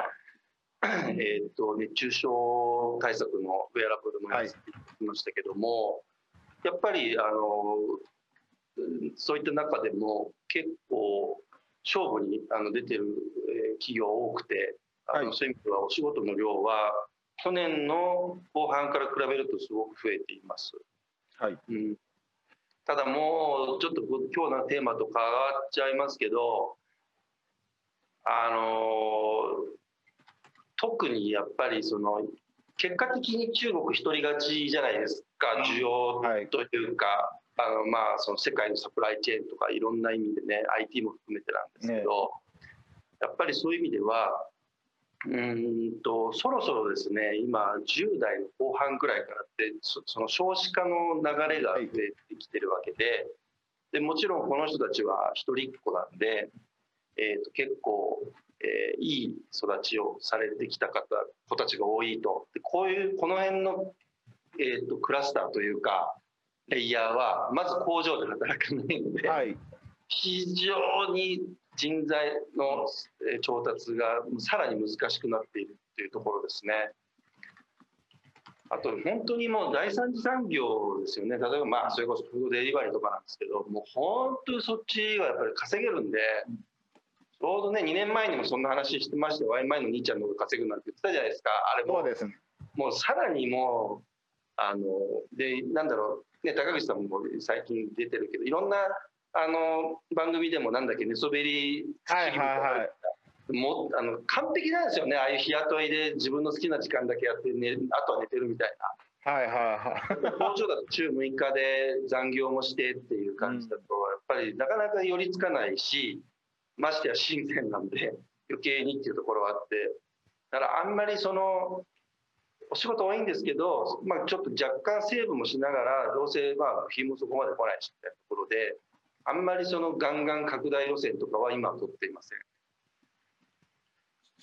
[clears throat] えーと熱中症対策のウェアラブルのやつってましたけども、やっぱりあのそういった中でも結構勝負にあの出てる企業多くてあの、そうい。う意味ではお仕事の量は去年の後半から比べるとすごく増えています。はい。うん、ただもうちょっと今日のテーマと変わっちゃいますけどあの特にやっぱりその結果的に中国一人勝ちじゃないですか需要というか、あのまあその世界のサプライチェーンとかいろんな意味でね IT も含めてなんですけど、ね、やっぱりそういう意味ではうんとそろそろですね今10代の後半くらいからってその少子化の流れが増えてきてるわけででもちろんこの人たちは一人っ子なんで、えー、と結構、えー、いい育ちをされてきた方子たちが多いと。でこういうこの辺の、えー、とクラスターというかレイヤーはまず工場で働かないので、はい、非常に人材の調達がさらに難しくなっているというところですね。あと本当にもう第三次産業ですよね、例えばまあそれこそフードデリバリーとかなんですけど、もう本当にそっちはやっぱり稼げるんで、ちょうどね、2年前にもそんな話してまして、ワイン前の兄ちゃんの方が稼ぐなんて言ってたじゃないですか、あれも。そうですね。もうさらにもう、あの、で、なんだろう、ね、高口さんも最近出てるけど、いろんなあの番組でもなんだっけ、寝そべりはいはいはい。もあの完璧なんですよね。ああいう日雇いで自分の好きな時間だけやって、ね、あとは寝てるみたいな。はいはいはい、工場だと週6日で残業もしてっていう感じだと、やっぱりなかなか寄りつかないしましてや新鮮なんで余計にっていうところはあって。だからあんまりそのお仕事多いんですけど、まあ、ちょっと若干セーブもしながらどうせまあ部品もそこまで来ないしみたいなところであんまりそのガンガン拡大路線とかは今取っていません。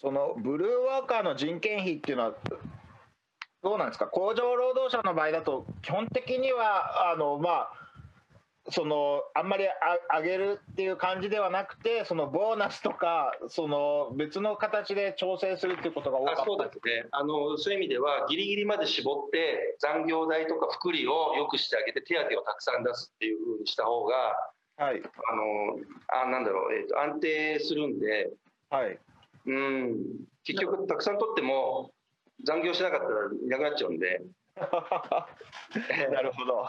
そのブルーワーカーの人件費っていうのはどうなんですか？工場労働者の場合だと基本的にはあのまあそのあんまり上げるっていう感じではなくてそのボーナスとかその別の形で調整するっていうことが多かったそうですね。あのそういう意味ではギリギリまで絞って残業代とか福利を良くしてあげて手当をたくさん出すっていうふうにした方が、はい、あのあなんだろう、えーと、安定するんで、はい、うん。結局たくさん取っても残業しなかったらいなくなっちゃうんで。[laughs] なるほど。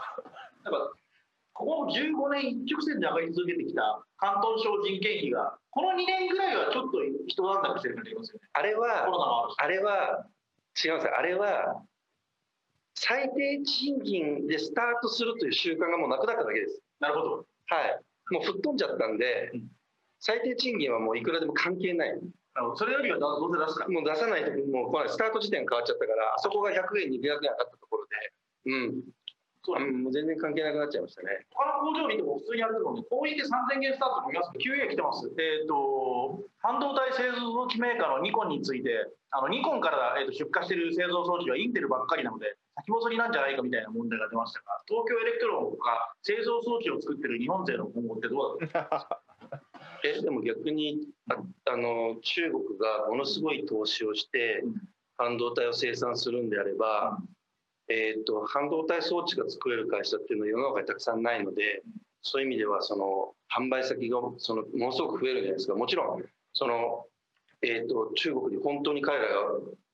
ここ15年一直線で上がり続けてきた広東省人件費がこの2年ぐらいはちょっと一段落してる感じがますよね。あれはあれは違うんですあれは最低賃金でスタートするという習慣がもうなくなっただけです。なるほどはい。もう吹っ飛んじゃったんで、うん、最低賃金はもういくらでも関係ない。それよりはどうせ出すか。もう出さないともうこのスタート時点変わっちゃったからあそこが100円200円上がったところでうんそうもう全然関係なくなっちゃいましたね。他の工場見ても普通にやると思うんで攻撃3000件スタートもいます。9円来てます。えっ、ー、と半導体製造装置メーカーのニコンについてあのニコンから、えー、と出荷している製造装置はインテルばっかりなので先細りなんじゃないかみたいな問題が出ましたが東京エレクトロンとか製造装置を作ってる日本勢の今後ってどうだと思いますか？[laughs] えでも逆にああの中国がものすごい投資をして半導体を生産するんであれば、えーと、半導体装置が作れる会社っていうのは世の中にたくさんないのでそういう意味ではその販売先がそのものすごく増えるじゃないですか。もちろんその、えーと、中国に本当に彼らが、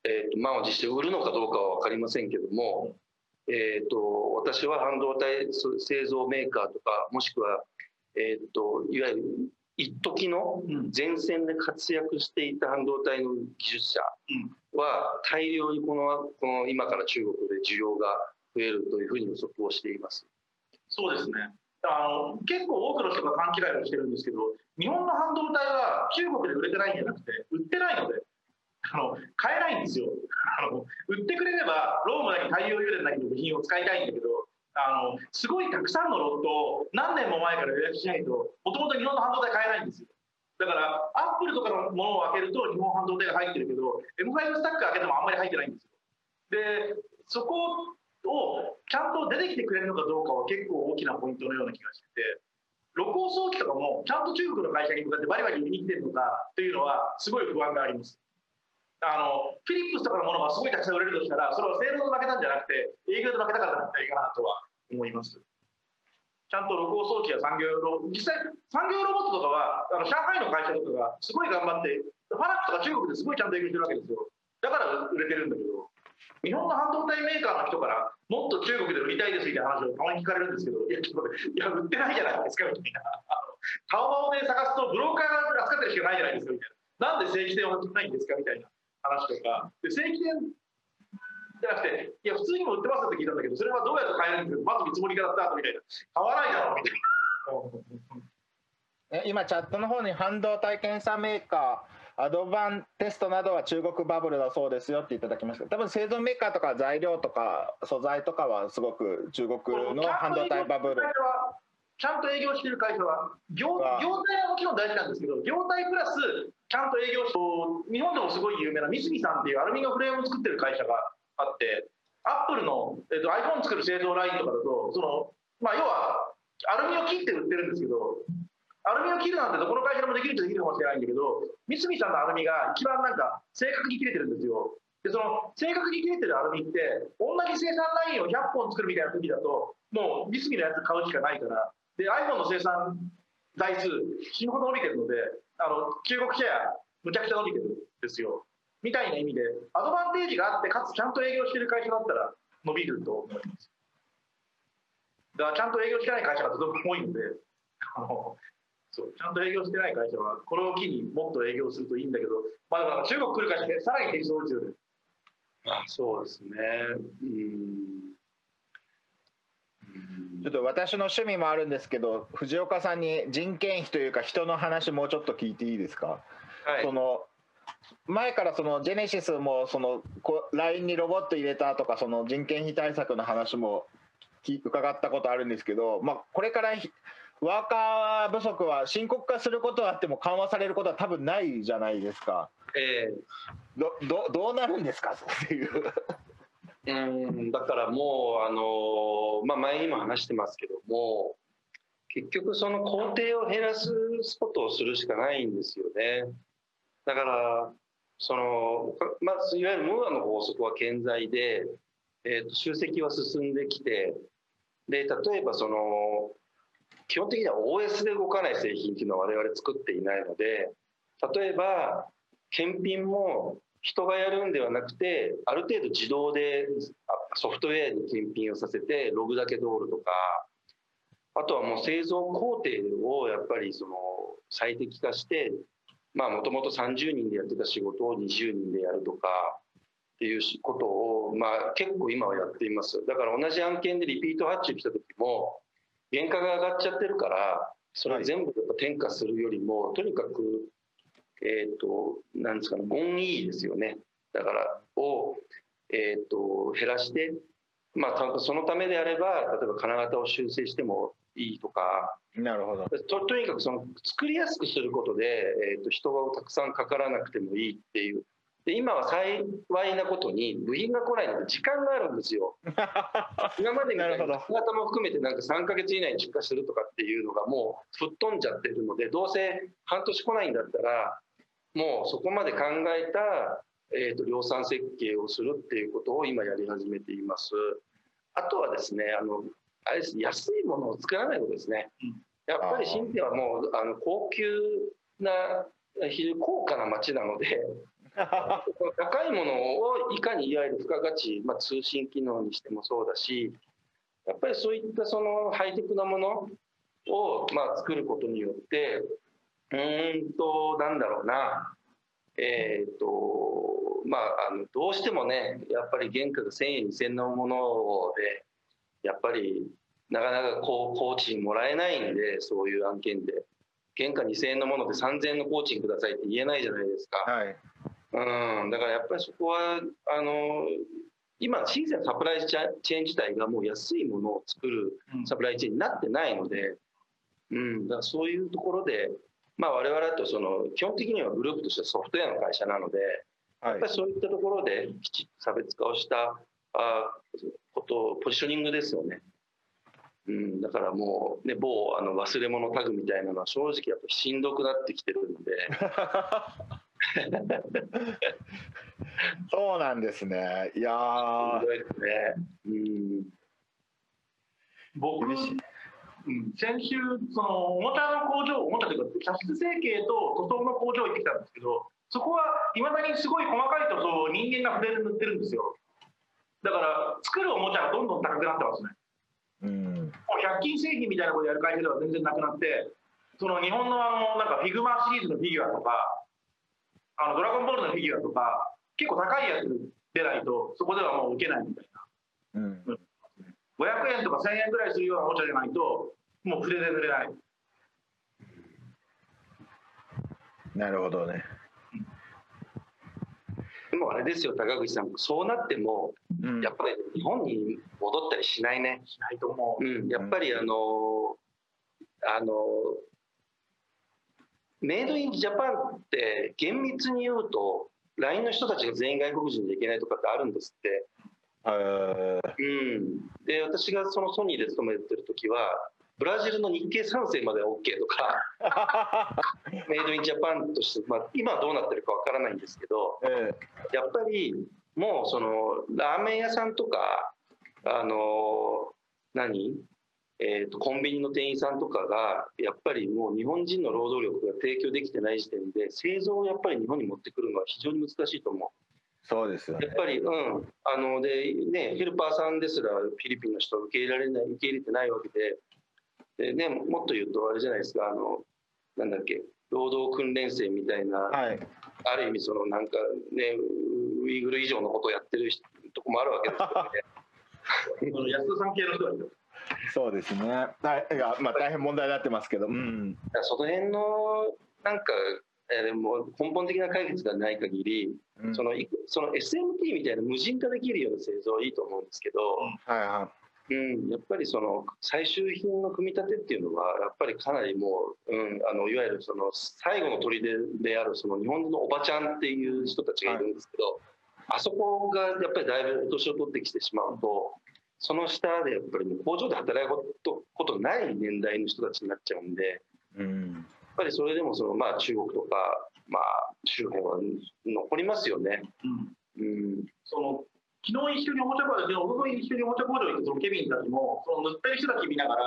えーと、満を持して売るのかどうかは分かりませんけども、えー、と私は半導体製造メーカーとかもしくは、えー、といわゆる一時の前線で活躍していた半導体の技術者は大量にこのこの今から中国で需要が増えるというふうに予測をしています。そうですね。あの結構多くの人が勘違いをしてるんですけど日本の半導体は中国で売れてないんじゃなくて売ってないのであの買えないんですよ。あの売ってくれればロームなり太陽油田なりの部品を使いたいんだけどあのすごいたくさんのロットを何年も前から予約しないともともと日本の半導体買えないんですよ。だからアップルとかのものを開けると日本半導体が入ってるけど M5 スタック開けてもあんまり入ってないんですよ。でそこをちゃんと出てきてくれるのかどうかは結構大きなポイントのような気がしてて露光装置とかもちゃんと中国の会社に向かってバリバリ売りに来てるのかというのはすごい不安があります。あのフィリップスとかのものがすごいたくさん売れるとしたらそれは性能で負けたんじゃなくて営業で負けたからだったらいいかなとは思います。ちゃんと録音装置や産業ロ実際産業ロボットとかはあの上海の会社とかがすごい頑張ってファラックとか中国ですごいちゃんと営業してるわけですよ。だから売れてるんだけど日本の半導体メーカーの人からもっと中国で売りたいですみたいな話をたまに聞かれるんですけどいやちょっといや売ってないじゃないですかみたいな。タオバオで探すとブローカーが扱ってるしかないじゃないですかみたいな。なんで正規店はないんですかみたいな。話とか。で正規店じゃなくていや普通にも売ってますって聞いたんだけどそれはどうやって買えるんですかまず見積もりからスタートみたいな。買わないだろうみたいな。今チャットの方に半導体検査メーカーアドバンテストなどは中国バブルだそうですよっていただきました。多分製造メーカーとか材料とか素材とかはすごく中国の半導体バブルちゃんと営業してる会社は業業態はもちろん大事なんですけど業態プラスちゃんと営業して日本でもすごい有名な三角さんっていうアルミのフレームを作ってる会社があってアップルの、えーと、iPhone 作る製造ラインとかだとその、まあ、要はアルミを切って売ってるんですけどアルミを切るなんてどこの会社でもできるとできるかもしれないんだけど三角さんのアルミが一番なんか正確に切れてるんですよ。でその正確に切れてるアルミって同じ生産ラインを100本作るみたいな時だともうビスビのやつ買うしかないからで iPhone の生産台数死ぬほど伸びてるのであの中国シェアむちゃくちゃ伸びてるんですよ。みたいな意味でアドバンテージがあってかつちゃんと営業してる会社だったら伸びると思います。だからちゃんと営業してない会社がとても多いのであのそうちゃんと営業してない会社はこれを機にもっと営業するといいんだけど、まあ、だから中国来る会社ってさらに適当ですよねあそうですね。うん。ちょっと私の趣味もあるんですけど藤岡さんに人件費というか人の話もうちょっと聞いていいですか、はい。その前からそのジェネシスもそのこ LINE にロボット入れたとかその人件費対策の話もき伺ったことあるんですけど、まあ、これからひワーカー不足は深刻化することはあっても緩和されることは多分ないじゃないですか。え。どどどうなるんですか？っていう。うん。だからもうあの、まあ、前にも話してますけども結局その工程を減らすことをするしかないんですよね。だからそのまずいわゆるムーアの法則は健在で、えー、と集積は進んできてで例えばその基本的には OS で動かない製品っていうのは我々作っていないので例えば検品も人がやるんではなくてある程度自動でソフトウェアに検品をさせてログだけ通るとかあとはもう製造工程をやっぱりその最適化してまあもともと30人でやってた仕事を20人でやるとかっていうことをまあ結構今はやっています。だから同じ案件でリピート発注来た時も原価が上がっちゃってるからそれを全部やっぱ転嫁するよりもとにかくえっ、となんですかねゴンいいですよね。だからをえっ、と減らしてまあたそのためであれば例えば金型を修正してもいいとか。なるほど。ととにかくその作りやすくすることで、えー、と人がたくさんかからなくてもいいっていう。で今は幸いなことに部品が来ないので時間があるんですよ。[laughs] 今までみたいに型も含めてなんか3ヶ月以内に出荷するとかっていうのがもう吹っ飛んじゃってるのでどうせ半年来ないんだったらもうそこまで考えた、えー、と量産設計をするっていうことを今やり始めていますあとはですねあのあれです安いものを作らないことですねうん。やっぱり新店はもうあの高級な非常に高価な街なので [laughs] 高いものをいかにいわゆる付加価値、まあ、通信機能にしてもそうだしやっぱりそういったそのハイテクなものを、まあ、作ることによってうーんとなんだろうな。えっ、とまああのどうしてもねやっぱり原価が1,000円2,000円のものでやっぱりなかなかこう工賃もらえないんでそういう案件で。原価2000円のもので3000円の工賃くださいって言えないじゃないですか。はい。うん、だからやっぱりそこはあの今新鮮なサプライチェーン自体がもう安いものを作るうん。サプライチェーンになってないので、うん、だからそういうところで、まあ、我々だとその基本的にはグループとしてソフトウェアの会社なのではいやっぱりそういったところできちっと差別化をしたあことポジショニングですよね。うん、だからもう、ね、某あの忘れ物タグみたいなのは正直やっぱしんどくなってきてるので。[laughs] そうなんですね。いやーすごいですね。うん。僕、うん、先週そのおもちゃの工場おもちゃというか射出成形と塗装の工場行ってきたんですけどそこはいまだにすごい細かい塗装を人間が筆で塗ってるんですよ。だから作るおもちゃがどんどん高くなってますね。うん。もう100均製品みたいなことやる会社では全然なくなってその日本のあのなんかフィグマシリーズのフィギュアとかあのドラゴンボールのフィギュアとか結構高いやつ出ないとそこではもう受けないみたいな。うん。500円とか1000円ぐらいするようなおもちゃじゃないともう筆で塗れない。なるほどね。でもあれですよ、高口さん、そうなっても、うん。やっぱり日本に戻ったりしないね。しないと思う。うん、やっぱりあの、あの、メイドインジャパンって厳密に言うと、LINE の人たちが全員外国人でいけないとかってあるんですって。えうん、で私がそのソニーで勤めてる時はブラジルの日系3世までは OK とか [laughs] メイドインジャパンとして、まあ、今はどうなってるかわからないんですけどーえ。やっぱりもうそのラーメン屋さんとかあの何？えーと、コンビニの店員さんとかがやっぱりもう日本人の労働力が提供できてない時点で製造をやっぱり日本に持ってくるのは非常に難しいと思う。そうですよ、ね、やっぱり、うん、あのでね、ヘルパーさんですらフィリピンの人を受け入れられない受け入れてないわけでで、ね、もっと言うとあれじゃないですか。あのなんだっけ。労働訓練生みたいな、はい、ある意味そのなんかねウイグル以上のことをやってるとこもあるわけですよね。[laughs] 安田さん系の人だそうですね。大まあ大変問題になってますけど、うん、その辺のなんか、えー、も根本的な解決がない限り、うん、そのその SMT みたいな無人化できるような製造はいいと思うんですけど、はいはい。うん、やっぱりその最終品の組み立てっていうのはやっぱりかなりもう、うん、あのいわゆるその最後の砦であるその日本のおばちゃんっていう人たちがいるんですけど、はい、あそこがやっぱりだいぶ年を取ってきてしまうとその下でやっぱり工場で働くことことない年代の人たちになっちゃうんで、うん、やっぱりそれでもその、まあ、中国とか、まあ、周辺は残りますよね。うん、うん、その昨日一緒におもちゃ工場、おととい一緒におもちゃ工場行ってそのケビンたちもその塗ってる人たち見ながら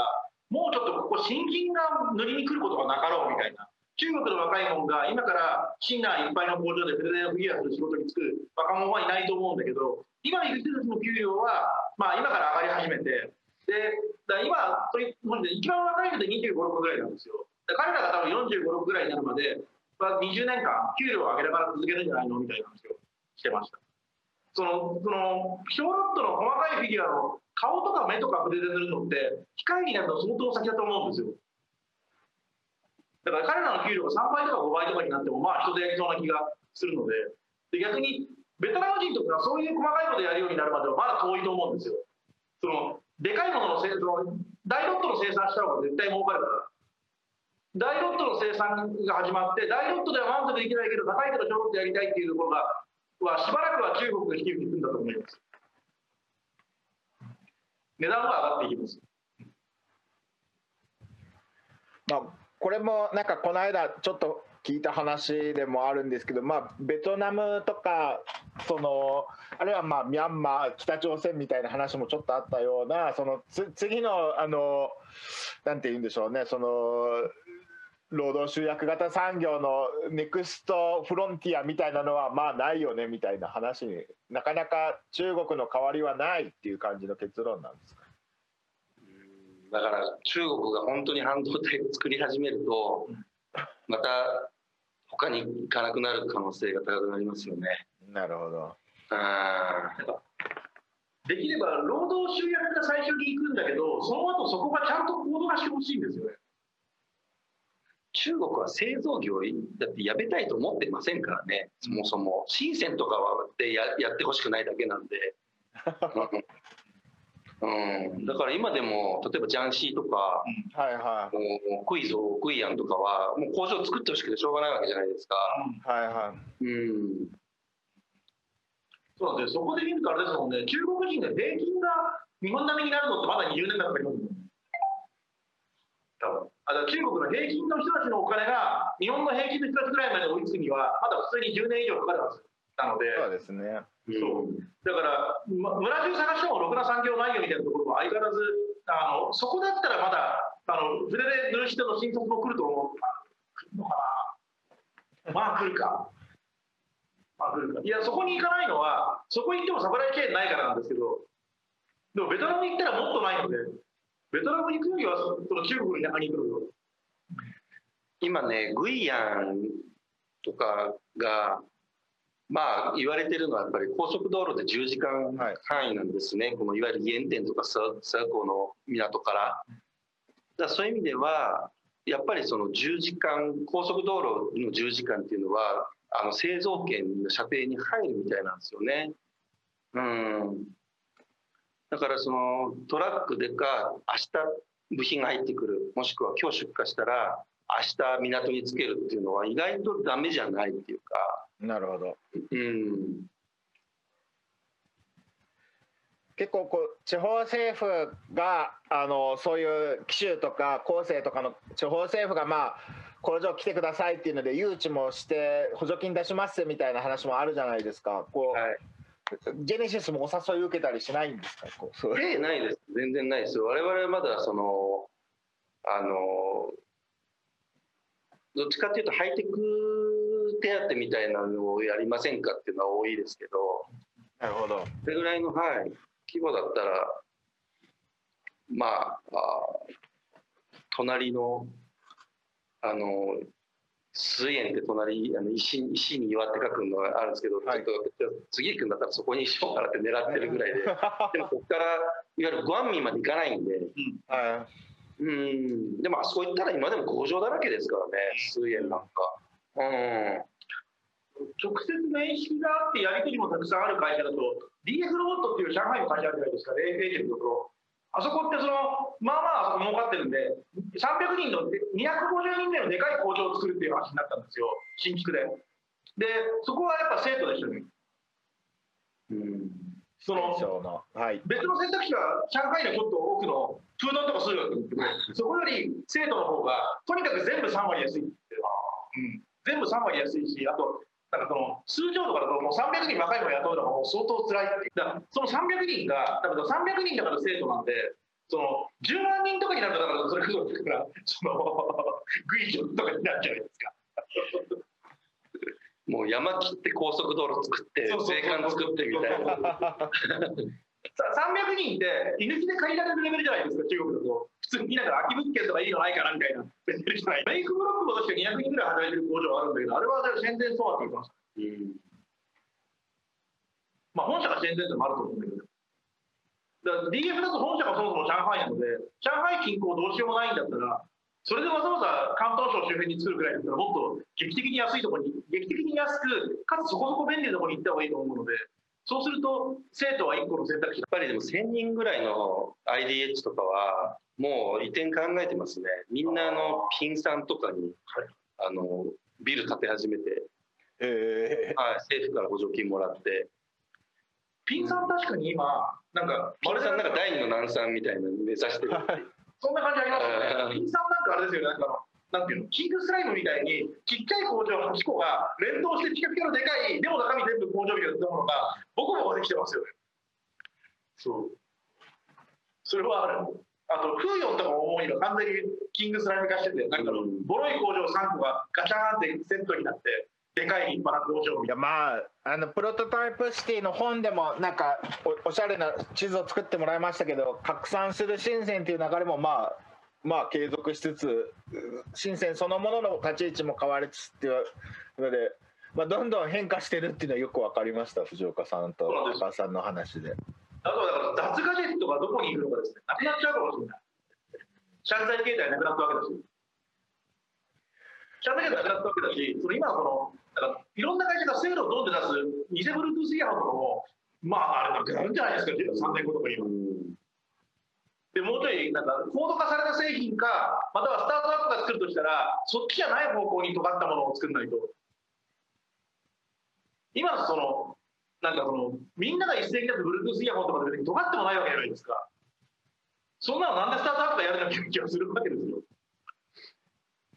もうちょっとここ新品が塗りに来ることがなかろうみたいな。中国の若い者が今からシンナーいっぱいの工場でプレゼンフィギュアする仕事に就く若者はいないと思うんだけど今いる人たちの給料はまあ、今から上がり始めて、でだ今、一番若い人で25、6ぐらいなんですよ。彼らが多分45、6ぐらいになるまで、まあ、20年間、給料を上げながら続けるんじゃないのみたいな話をしてました。そのその小ロットの細かいフィギュアの顔とか目とか筆で塗るのって、機械になると相当先だと思うんですよ。だから彼らの給料が3倍とか5倍とかになっても、まあ人でやりそうな気がするので、で逆にベトナム人とかそういう細かいことやるようになるまではまだ遠いと思うんですよ。そのでかいものの生産大ロットの生産した方が絶対儲かるから大ロットの生産が始まって大ロットでは満足できないけど高いけどちょろっとやりたいっていうところがはしばらくは中国が引き受けていくんだと思います。値段は上がっていきます。まあこれもなんかこの間ちょっと聞いた話でもあるんですけど、まあ、ベトナムとかそのあるいはまあミャンマー北朝鮮みたいな話もちょっとあったようなそのつ次のあのなんて言うんでしょうねその労働集約型産業のネクストフロンティアみたいなのはまあないよねみたいな話になかなか中国の代わりはないっていう感じの結論なんですか？だから中国が本当に半導体を作り始めると [laughs] また他に行かなくなる可能性が高くなりますよね。なるほど。あできれば労働集約が最初に行くんだけど、その後そこがちゃんと行動がしてほしいんですよね。中国は製造業だってやめたいと思ってませんからね、そもそも。深センとかはでややってほしくないだけなんで。[laughs] うん、だから今でも例えばジャンシーとか、うん、はいはい、もうクイズをクイアンとかはもう工場作ってほしくてしょうがないわけじゃないですか。はいはい。うん。そうなんで。そこで見るとあれですもんね。中国人で平均が日本並みになるのってまだ20年間かかりますもんね。多分。あ中国の平均の人たちのお金が日本の平均の人たちぐらいまで追いつくにはまだ普通に10年以上かかるはずなので。そうですね。そうだから、ま、村中探してもろくな産業ないよみたいなところも相変わらずあのそこだったらまだあの筆で塗る人の新卒も来ると思うのかなまあ来るか。まあ来るかいやそこに行かないのはそこに行ってもサプライチェーンないからなんですけどでもベトナムに行ったらもっとないのでベトナムに行くよりはその中国の中に行くのよ今ねグイヤンとかがまあ言われてるのはやっぱり高速道路で10時間範囲なんですね、はい、このいわゆる原点とか諏訪湖の港から。だそういう意味ではやっぱりその10時間高速道路の10時間っていうのはあの製造権の射程に入るみたいなんですよね。うんだからそのトラックでか明日部品が入ってくるもしくは今日出荷したら明日港につけるっていうのは意外とダメじゃないっていうかなるほど。うん、結構こう地方政府があのそういう紀州とか後世とかの地方政府がまあ工場来てくださいっていうので誘致もして補助金出しますみたいな話もあるじゃないですか。こう、はい、ジェネシスもお誘い受けたりしないんですか？こうえないです。全然ないです。我々まだそのあのどっちかっていうとハイテク手当みたいなのをやりませんかっていうのは多いですけどなるほど。それぐらいの、はい、規模だったらまああ隣のあの水園って隣あの石石に岩って書くのがあるんですけど、はい。ちょっと次行くんだったらそこにしようかなって狙ってるぐらいで。[laughs] でもここからいわゆるグアンミンまで行かないんで。はうん。でもあそこ行ったら今でも工場だらけですからね水園なんか。うん。直接面識があってやり取りもたくさんある会社だと DF ロボットっていう上海の会社あるじゃないですか、エージェントのところ。あそこってその、まあまあ儲かってるんで、300人の、250人目のでかい工場を作るっていう話になったんですよ、新築で。で、そこはやっぱ生徒でしたね。うんそのはい別の選択肢は上海のちょっと多くのプードンとかするわけですけど、そこより生徒の方がとにかく全部3割安いっていうのは、うん、全部3割安いし、あと、なんかその数兆とかだともう300人若いのを雇うのがもう相当辛いって。だからその300人が、だから300人だから生徒なんで、その10万人とかになると、だからそれこそだから、その、グイジョンとかになるじゃないですか。もう山切って高速道路作って税関作ってみたいなさ [laughs] 300人って居抜きで借りられるレベルじゃないですか、中国だと。普通になんか空き物件とかいいのないかなみたいな。メイクブロックも確か200人ぐらい働いてる工場あるんだけど、あれは宣伝そうだって言ってました。まあ本社が宣伝でもあると思うんだけど。だ DF だと本社がそもそも上海なので、上海近郊どうしようもないんだったら、それでわざわざ広東省周辺に作るぐらいだったら、もっと劇的に安いところに、劇的に安く、かつそこそこ便利なところに行った方がいいと思うので、そうすると、生徒は1個の選択肢やっぱりでも1000人ぐらいの IDH とかはもう移転考えてますね。みんなあのピンさんとかに、あのビル建て始めて、えはい、政府から補助金もらって。ピンさん確かに今、なんか、ピンさんなんか第二の南さんみたいなの目指してる [laughs] そんな感じありますようん。ね。ピンさんなんかあれですよね、なんかなんていうの、キングスライムみたいに、ちっちゃい工場8個が連動してピカピカのでかい、でも中身全部工場みたいなものが、ボコボコできてますよね。そう。それはある。あと、フーヨンとかも思いの完全にキングスライム化してて、なんかボロい工場3個がガチャーンってセットになって、でかい立派な工場みたいな。まああのプロトタイプシティの本でもなんかおおしゃれな地図を作ってもらいましたけど拡散する深センっていう流れもまあまあ継続しつつう深センそのものの立ち位置も変わりつつっていうので、まあ、どんどん変化してるっていうのはよく分かりました藤岡さんと高橋さんの話で。あとはだから雑ガジェットがどこにいるのかですね、なくなっちゃうかもしれない。シャンザイ携帯なくなったわけだし。シャンザイ携帯なくなったわけだし、その今その、なんかいろんな会社がセールをドンで出す偽 Bluetooth イヤホンとかも、まああれなくなるんじゃないですか、3年後とか今。で、もうちょい、なんか、高度化された製品か、またはスタートアップが作るとしたら、そっちじゃない方向に尖ったものを作らないと。今のその、なんかその、みんなが一斉にだって Bluetooth イヤホンとかで別に尖ってもないわけじゃないですか。そんなのなんでスタートアップがやるのって気がするわけですよ。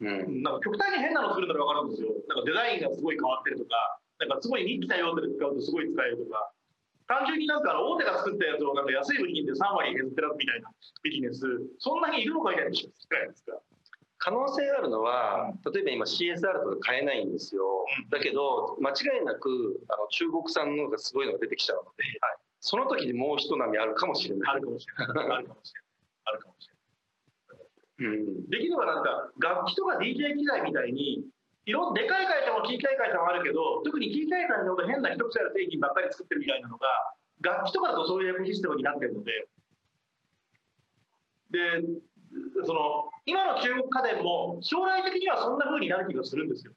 うんなんか極端に変なの作るなら分かるんですよ。なんかデザインがすごい変わってるとか、なんかすごいニッチな用途で使うとすごい使えるとか、単純になんか大手が作ったやつをなんか安い部品で3割削ってるみたいなビジネス、そんなにいるのかいないですか。可能性があるのは例えば今 CSR とか買えないんですよ、うんだけど間違いなくあの中国産のがすごいのが出てきちゃうので、その時にもう一波あるかもしれない、あるかもしれない。あるかもしれない。あるかもしれない。うん、できればなんか楽器とか DJ 機材みたいにいろんでかい会社も小さい会社もあるけど特に小さい会社の変な一口ある製品ばっかり作ってるみたいなのが楽器とかだとそういうシステムになってるので。でその今の中国家電も将来的にはそんな風になる気がするんですよ。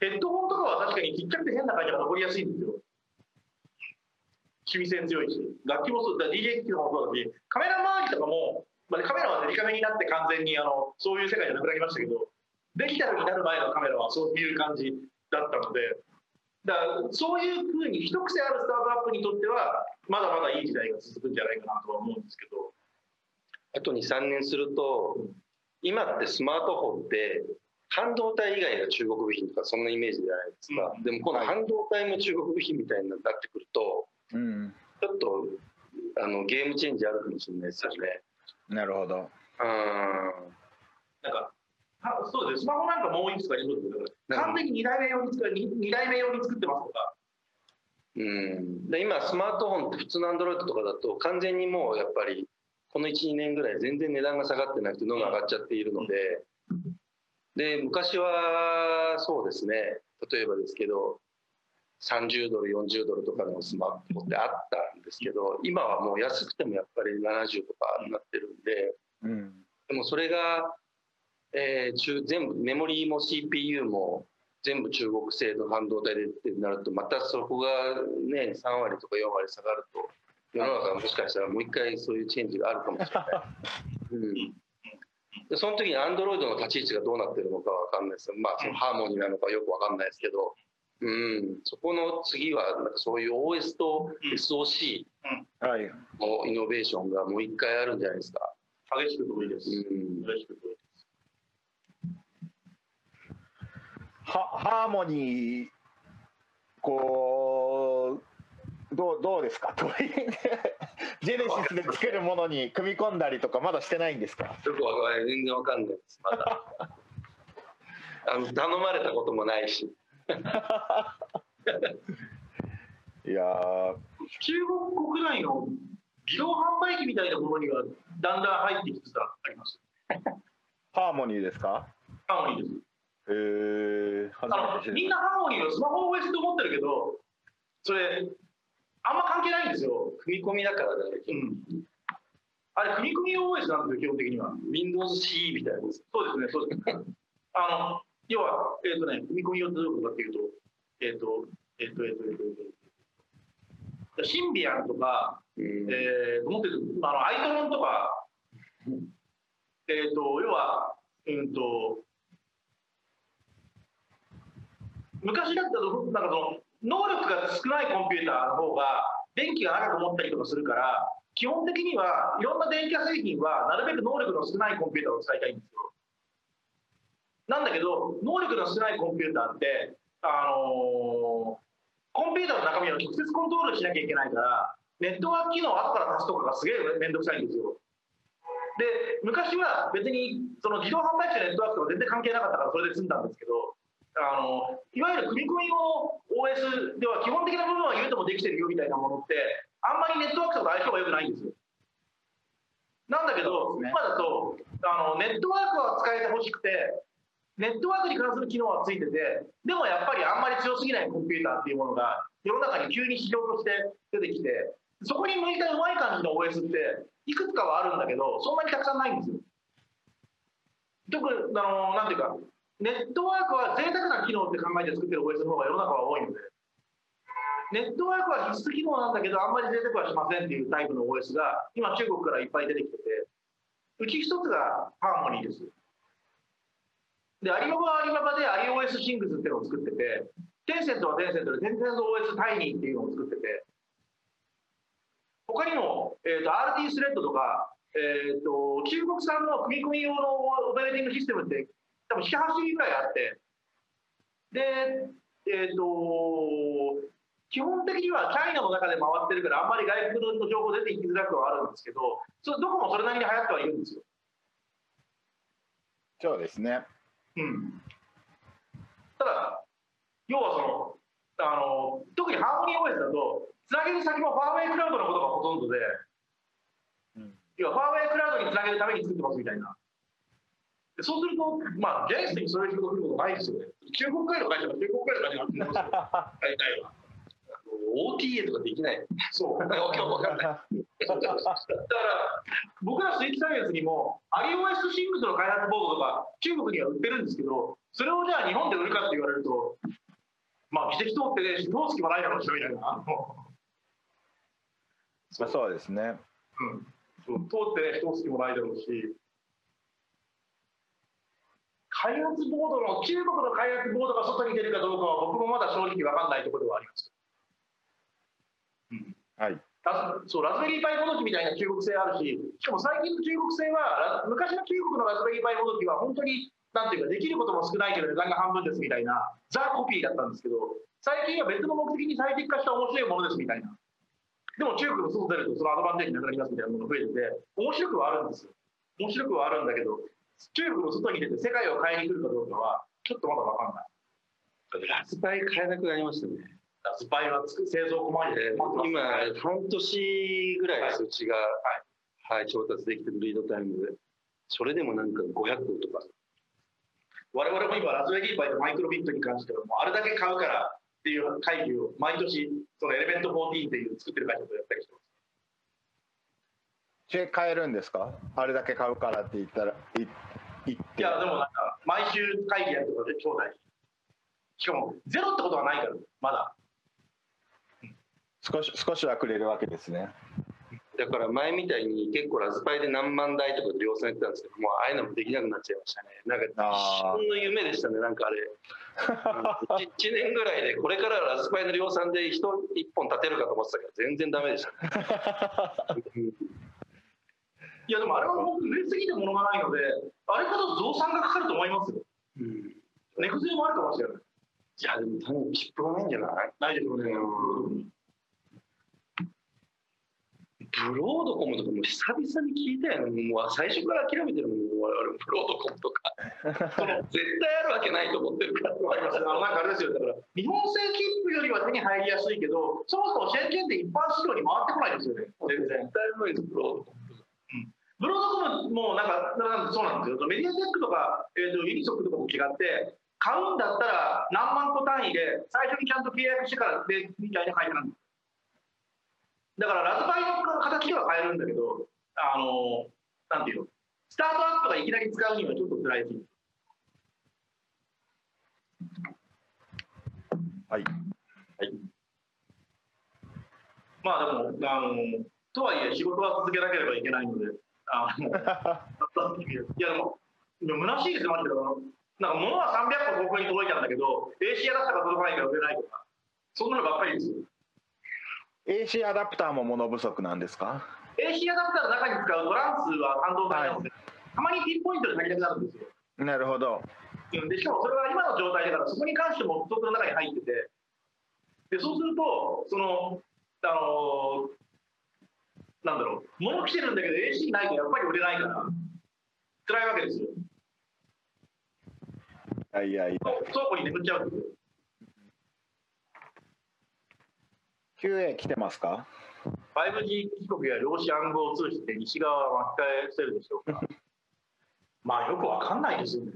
ヘッドホンとかは確かにちっちゃくて変な会社が残りやすいんですよ。趣味性強いし。楽器もそうだ DJ 機器もそうだしカメラ周りとかもまあ、カメラはデリカメになって完全にあのそういう世界じゃなくなりましたけどデジタルになる前のカメラはそういう感じだったのでだからそういうふうに一癖あるスタートアップにとってはまだまだいい時代が続くんじゃないかなとは思うんですけど。あと23年すると今ってスマートフォンって半導体以外が中国部品とかそんなイメージじゃないですか、でもこの半導体も中国部品みたいになってくると、うん、ちょっとあのゲームチェンジあるかもしれないですよね。なるほど。うんなんかはそうです。スマホなんかもういくつかありそうで。すけど完璧に2代目用に作る 2, 代目用に作ってますとか。うん、で今スマートフォンって普通のアンドロイドとかだと完全にもうやっぱりこの12年ぐらい全然値段が下がってなくてどんどん上がっちゃっているので。で昔はそうですね。例えばですけど30ドル40ドルとかのスマホってあったんですけど今はもう安くてもやっぱり70とかになってるんで。うん、でもそれが、えー中全部メモリーも CPU も全部中国製の半導体でってなるとまたそこがね3割とか4割下がると世の中がもしかしたらもう一回そういうチェンジがあるかもしれない。うんでその時にアンドロイドの立ち位置がどうなってるのかわかんないですよ。まあそのハーモニーなのかよくわかんないですけど、うん、そこの次はなんかそういう OS と SOC はい。のイノベーションがもう一回あるんじゃないですか。激しく同意です、うん激しく同意ですはハーモニーこうどうどうですか？[laughs] とジェネシスで作るものに組み込んだりとかまだしてないんですか？よくわかん全然わかんないですまだ。あの頼まれたこともないし。[laughs] いやー。中国国内の自動販売機みたいなものにはだんだん入ってきつつあります。ハーモニーですか？ハーモニーですへえみんなハーモニーをスマホ OS と思ってるけどそれあんま関係ないんですよ、組み込みだからだね、うん、あれ組み込み OS なんですよ基本的には。WindowsC みたいなそうですねそうですね。[laughs] あの要はえっ、とね組み込み用ってどういうことかっていうとえっ、とえっ、とえっ、とえっ、とえっとシンビアンとかうん。えー、持ってるあのアイトロンとか、えー、と要は、うんと、昔だったとなんかその能力が少ないコンピューターの方が電気が長く持ったりとかするから基本的にはいろんな電気製品はなるべく能力の少ないコンピューターを使いたいんですよ。なんだけど能力の少ないコンピューターって、あのーコンピューターの中身を直接コントロールしなきゃいけないからネットワーク機能を後から足すとかがすげえ面倒くさいんですよ。で昔は別にその自動販売機とネットワークとか全然関係なかったからそれで済んだんですけどあのいわゆる組み込み用の OS では基本的な部分は言うともできてるよみたいなものってあんまりネットワークとか相性が良くないんですよ。なんだけど、ね今だとあのネットワークは使えてほしくてネットワークに関する機能はついててでもやっぱりあんまり強すぎないコンピューターっていうものが世の中に急に市場として出てきてそこに向いたうまい感じの OS っていくつかはあるんだけどそんなにたくさんないんですよ。特にあのなんていうかネットワークは贅沢な機能って考えて作ってる OS の方が世の中は多いので。ネットワークは必須機能なんだけどあんまり贅沢はしませんっていうタイプの OS が今中国からいっぱい出てきてて。うち一つがハーモニーです。で、アリババはアリババで iOS シングスっていうのを作ってて、テンセントはテンセントでテンセント OS タイニーっていうのを作ってて、他にも、えー、と RT スレッドとか、えー、と中国産の組み込み用のオペレーティングシステムって多分7、8種類ぐらいあって、で、えっ、と、基本的にはチャイナの中で回ってるからあんまり外国の情報出てきづらくはあるんですけど、そどこもそれなりに流行ってはいるんですよ。そうですねうん、ただ、要はそのあの、特にハーモニー OS だと、つなげる先もファーウェイクラウドのことがほとんどで、うん要はファーウェイクラウドにつなげるために作ってますみたいな。でそうすると、まあ、現実にそういう仕事来ることないですよね。中国会の会社が中国会の会社がってますよ、[laughs] 大体は。OTA とかできないそう。わけわかんない [laughs] だから、僕らスイッチサイエンスにも、iOS シングスの開発ボードとか、中国には売ってるんですけど、それをじゃあ日本で売るかって言われると、まあ、議席通ってね通す気もないだろうし、みたいな。そうですねうん、通ってね、通す気もないだろうし、開発ボードの、中国の開発ボードが外に出るかどうかは、僕もまだ正直分かんないところではあります。はいそうラズベリーパイもどきみたいな中国製あるし、しかも最近の中国製は、ラ昔の中国のラズベリーパイもどきは、本当になんていうか、できることも少ないけど値段が半分ですみたいな、ザ・コピーだったんですけど、最近は別の目的に最適化した面白いものですみたいな。でも中国の外出るとそのアドバンテージなくなりますみたいなものが増えてて、面白くはあるんですよ。面白くはあるんだけど、中国の外に出て世界を変えに来るかどうかは、ちょっとまだ分かんない。ラズパイ買えなくなりましたね。ラズパイはつく製造困りで、今、半年ぐらいです、うちが、はい、調達できてるリードタイムで。それでもなんか500個とか。我々も今、ラズベリーパイとマイクロビットに関しては、もうあれだけ買うからっていう会議を毎年、そのエレメント14っていう作ってる会社とやったりしてます。買えるんですか？あれだけ買うからって言ったら、いいや、でもなんか、毎週会議やるとかで兄弟しかも、ゼロってことはないから、まだ。少し少しはくれるわけですね。だから前みたいに結構ラズパイで何万台とか量産やってたんですけどもうああいうのもできなくなっちゃいましたね。なんか一瞬の夢でしたねなんかあれ。1, 1, 年ぐらいでこれからラズパイの量産で人1本立てるかと思ってたけど全然ダメでしたね [laughs] いやでもあれは本当に売れすぎてものがないのであれこそ増産がかかると思いますよ、うん、値崩れもあるかもしれないいやでも単に切符がないんじゃない？ないでしょうね、うんブロードコムとかも久々に聞いたよね。もう最初から諦めてるもん、我々ブロードコムとか。[laughs] 絶対あるわけないと思ってるから。ありますあのなんかあれですよ、だから日本製切符よりは手に入りやすいけど、そもそもシェンチェンで一般市場に回ってこないですよね。全然。絶対無理です、ブロードコム。ブロードコムもなんかそうなんですよ。メディアテックとか、えー、とユニソックとかも違って、買うんだったら何万個単位で最初にちゃんと契約してからでみたいな会社なんです。だからラズパイの形は変えるんだけど、あの、なんていうの、スタートアップがいきなり使うにはちょっと辛いし。はい。はい。まあでも、あの、とはいえ仕事は続けなければいけないので、あの、いやでも、でも虚しいですよ、マジで。なんか物は300個ここに届いたんだけど、AC アダプターが届かないから売れないとか、そんなのばっかりですよ。AC アダプターも物不足なんですか？AC アダプターの中に使うトランスは半導体なので、はい、たまにピンポイントで足りなくなるんですよ。なるほど。でしかもそれは今の状態だからそこに関してもストックの中に入っててでそうするとそのあのなんだろう物来てるんだけど AC ないとやっぱり売れないから辛いわけですよ。いやいや倉庫に眠っちゃう。QA 来てますか？5G 帰国や量子暗号通信で西側は巻き返せるでしょうか？[laughs] まあよくわかんないですよね。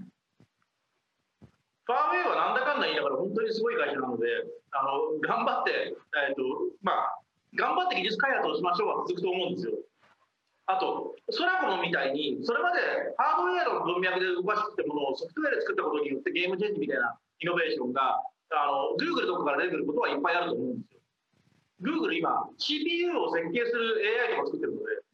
ファーウェイはなんだかんだ言いながら本当にすごい会社なので、あの頑張って、えーとまあ、頑張って技術開発をしましょうは続くと思うんですよ。あと、ソラコムみたいに、それまでハードウェアの文脈で動かしてたものをソフトウェアで作ったことによってゲームチェンジみたいなイノベーションが、あの Google とかから出てくることはいっぱいあると思うんですよ。Google 今 CPU を設計する AI とか作ってるので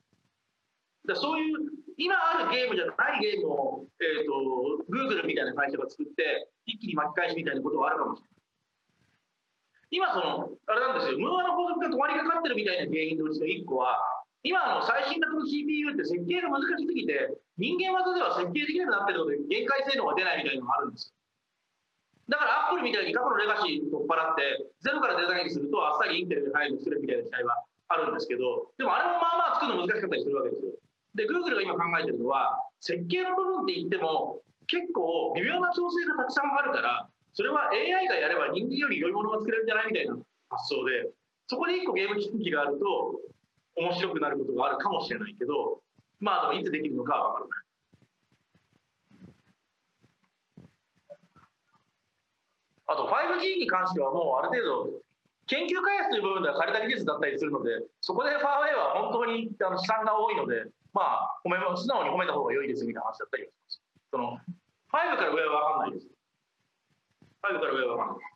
だそういう今あるゲームじゃないゲームを、えーと、Google みたいな会社が作って一気に巻き返しみたいなことはあるかもしれない今そのあれなんですよ。ムーアの法則が止まりかかってるみたいな原因のうちの1個は今の最新型の CPU って設計が難しすぎて人間技では設計できなくなってるので限界性能が出ないみたいなのがあるんですだからアップルみたいに過去のレガシー取っ払ってゼロからデザインするとあっさりインテルで入る作るみたいな時代はあるんですけどでもあれもまあまあ作るの難しかったりするわけですよ。で Google が今考えてるのは設計の部分って言っても結構微妙な調整がたくさんあるからそれは AI がやれば人間より良いものが作れるんじゃないみたいな発想でそこで1個ゲーム機器があると面白くなることがあるかもしれないけどまあでもいつできるのかは分からない。あと 5G に関してはもうある程度研究開発という部分では枯れた技術だったりするのでそこでファーウェイは本当にあの資産が多いのでまあ褒め素直に褒めた方が良いですみたいな話だったりします。その5から上は分かんないです。5から上は。分かんない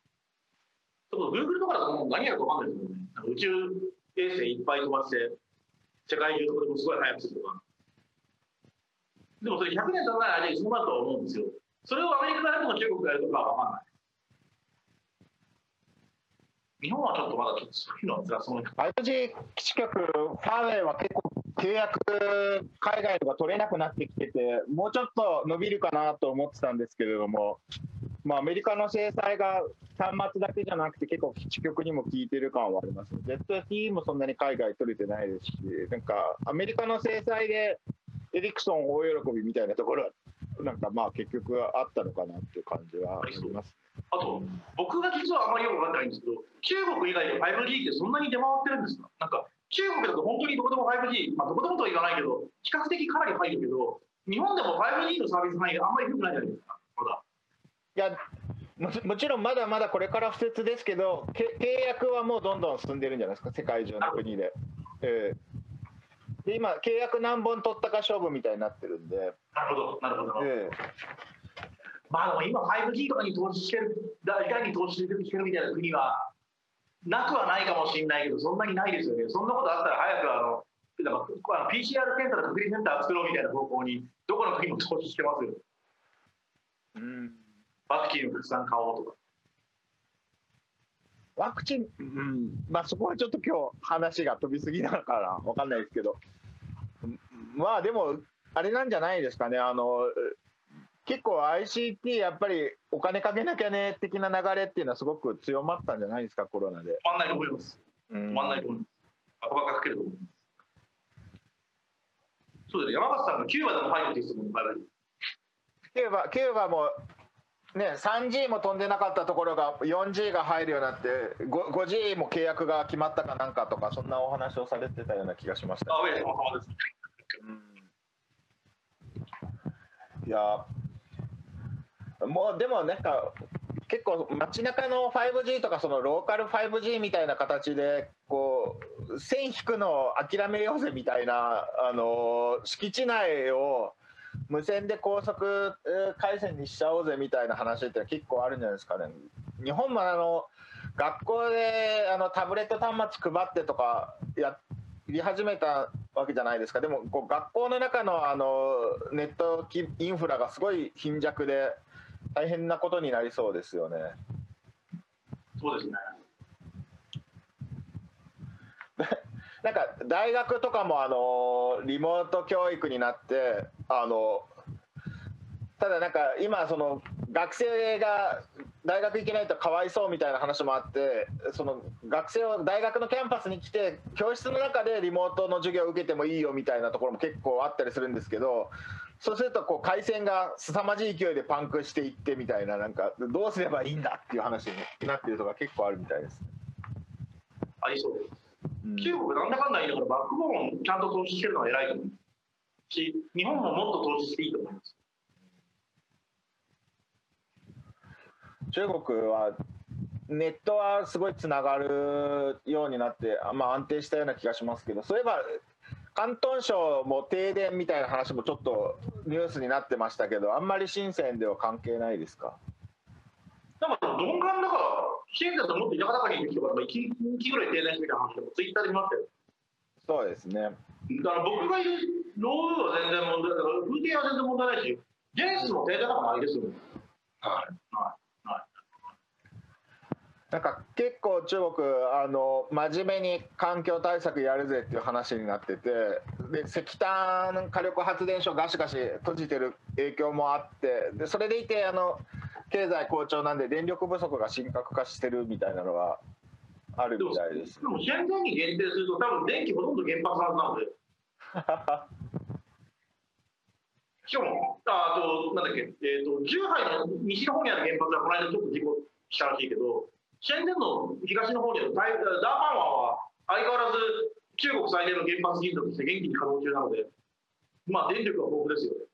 ちょっと Google とかだともう何やるか分かんないですよね宇宙衛星いっぱい飛ばして世界中どこでもすごい速くするとか。でもそれ100年経たない間にそうなると思うんですよ。それをアメリカがやるとか中国がやるとかは分かんない。日本はちょっとまだちょっとそういうのは辛そうな 5G 基地局、ファーウェイは結構契約、海外とか取れなくなってきてて、もうちょっと伸びるかなと思ってたんですけれども、まあ、アメリカの制裁が端末だけじゃなくて、結構基地局にも効いてる感はあります。ZTE もそんなに海外取れてないですし、なんかアメリカの制裁でエリクソン大喜びみたいなところは、なんかまあ結局あったのかなっていう感じはあります。あと、僕が実はあまりよく分かってないんですけど、中国以外で 5G ってそんなに出回ってるんですか？なんか中国だと本当にどこでも 5G、まあ、どこでもとは言わないけど、比較的かなり入るけど、日本でも 5G のサービス範囲があんまり良くないじゃないですか、いやももちろんまだまだこれから不設ですけど、契約はもうどんどん進んでるんじゃないですか、世界中の国で。えー、で今、契約何本取ったか勝負みたいになってるんで。なるほど、なるほど。えーまあでも今 5G とかに投資してる、いかに投資してるみたいな国はなくはないかもしれないけど、そんなにないですよね。そんなことあったら早くあの、なんか PCR 検査の隔離センター作ろうみたいな方向に、どこの国も投資してますよ。うん、ワクチンをたくさん買おうとか。ワクチン、うん、まあそこはちょっと今日話が飛びすぎなのかな、わかんないですけど、まあでも、あれなんじゃないですかね、あの結構 ICT やっぱりお金かけなきゃね的な流れっていうのはすごく強まったんじゃないですかコロナで。止まんないと思います。止まんないと思います。バカバカかけると思います。そうです山形さんがキューバでも入るって言ってたもん、キューバ、キューバもね、3G も飛んでなかったところが 4G が入るようになって 5G も契約が決まったかなんかとかそんなお話をされてたような気がしました、あ上様様です、うん、いやもうでもなんか結構街中の 5G とかそのローカル 5G みたいな形でこう線引くのを諦めようぜみたいなあの敷地内を無線で高速回線にしちゃおうぜみたいな話って結構あるんじゃないですかね。日本もあの学校であのタブレット端末配ってとかやり始めたわけじゃないですかでもこう学校の中のあのネットインフラがすごい貧弱で大変なことになりそうですよね。そうですね。[laughs] なんか大学とかもあのリモート教育になってあのただなんか今その学生が大学行けないとかわいそうみたいな話もあってその学生を大学のキャンパスに来て教室の中でリモートの授業を受けてもいいよみたいなところも結構あったりするんですけどそうするとこう回線が凄まじい勢いでパンクしていってみたいななんかどうすればいいんだっていう話になってるとか結構あるみたいです。ありそうです。うん、中国なんだかんだ言いながらバックボーンちゃんと投資してるのは偉いと。思うし日本ももっと投資していいと思います。中国はネットはすごいつながるようになって、まあ、安定したような気がしますけどそういえば広東省も停電みたいな話もちょっとニュースになってましたけど、あんまり深センでは関係ないですか？なんか鈍感だから、深センだともっと田舎中にいる人が1日ぐらい停電してみたいな話もツイッターで見ましたよ。そうですね。だから僕がいるローは全然問題だから、風景は全然問題ないし、ジェネシスも停電なんかないですよね。はい。はいなんか結構中国あの真面目に環境対策やるぜっていう話になっててで石炭火力発電所ガシガシ閉じてる影響もあってでそれでいてあの経済好調なんで電力不足が深刻化してるみたいなのはあるみたいです。でも現在に限定すると多分電気ほとんど原発なので。しかもあとなんだっけ、えーと、十杯の西の方にある原発はこの間ちょっと事故したらしいけどシェンデンの東の方にあるダーパン湾は相変わらず中国最大の原発技術として元気に稼働中なので、まあ、電力は豊富ですよね。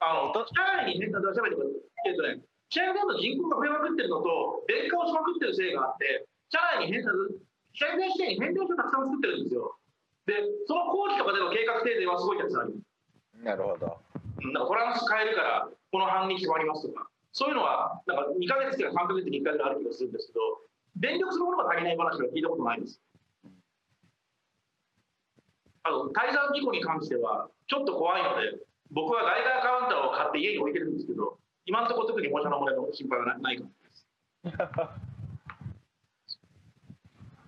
あの社内に変化出しゃべってえっとね、シェの人口が増えまくってるのと、電化をしまくってるせいがあって、社内に変化、シェンデン支店に変電所たくさん作ってるんですよ。で、その工期とかでの計画停電はすごいたくさんある。なるほど。なんかトランス変えるから、この半日終わりますとか。そういうのは、なんか2か月から3か月に1回ぐらいある気がするんですけど、電力そのものが足りない話は聞いたことないです。あの、滞在事故に関しては、ちょっと怖いので、僕は外貨カウンターを買って家に置いてるんですけど、今のところ特に放射能漏れの心配はないかもです。[laughs]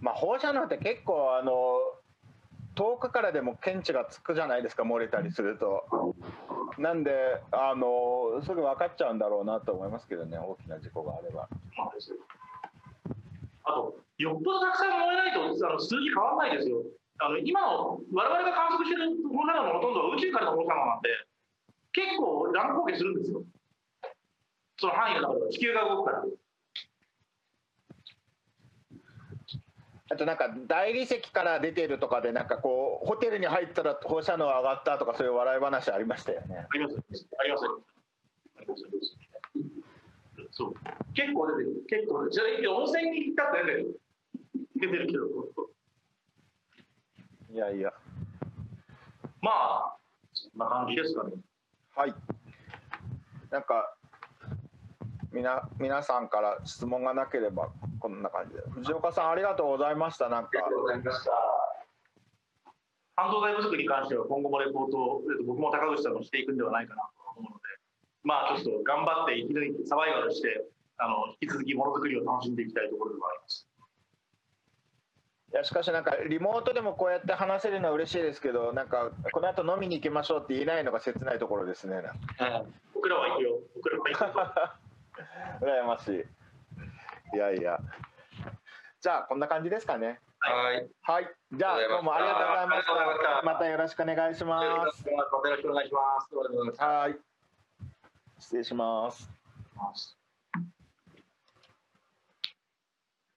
まあ放射能って結構あの遠くからでも検知がつくじゃないですか漏れたりするとなんであのすぐ分かっちゃうんだろうなと思いますけどね大きな事故があればあと、よっぽどたくさん燃えないとあの数字変わらないですよ。あの今の我々が観測してる放射能のほとんどは宇宙からの放射能なんで、結構乱高下するんですよ。その範囲の中では地球が動くから。あとなんか大理石から出てるとかでなんかこうホテルに入ったら放射能上がったとかそういう笑い話ありましたよねありますありますありますそう。結構出てる。結構出てる。じゃあ、温泉に行ったって出てる。出てるけど。いやいやまあ、そんな感じですかね。はいなんかみな皆さんから質問がなければこんな感じで藤岡さんありがとうございましたなんかありがとうございました。半導体不足に関しては今後もレポートをえっと僕も高口さんもしていくんではないかなと思うので、まあちょっと頑張って生き抜いてサバイバルして、あの引き続きものづくりを楽しんでいきたいところでもあります。いやしかしなんかリモートでもこうやって話せるのは嬉しいですけどなんかこの後飲みに行きましょうって言えないのが切ないところですね。僕らは行くよ。僕らは行くよ。[laughs] 羨ましい。いやいや。じゃあこんな感じですかね。はい。はい。じゃあどうもありがとうございました。た。またよろしくお願いします。よろしくお願いします。はい。失礼します。ます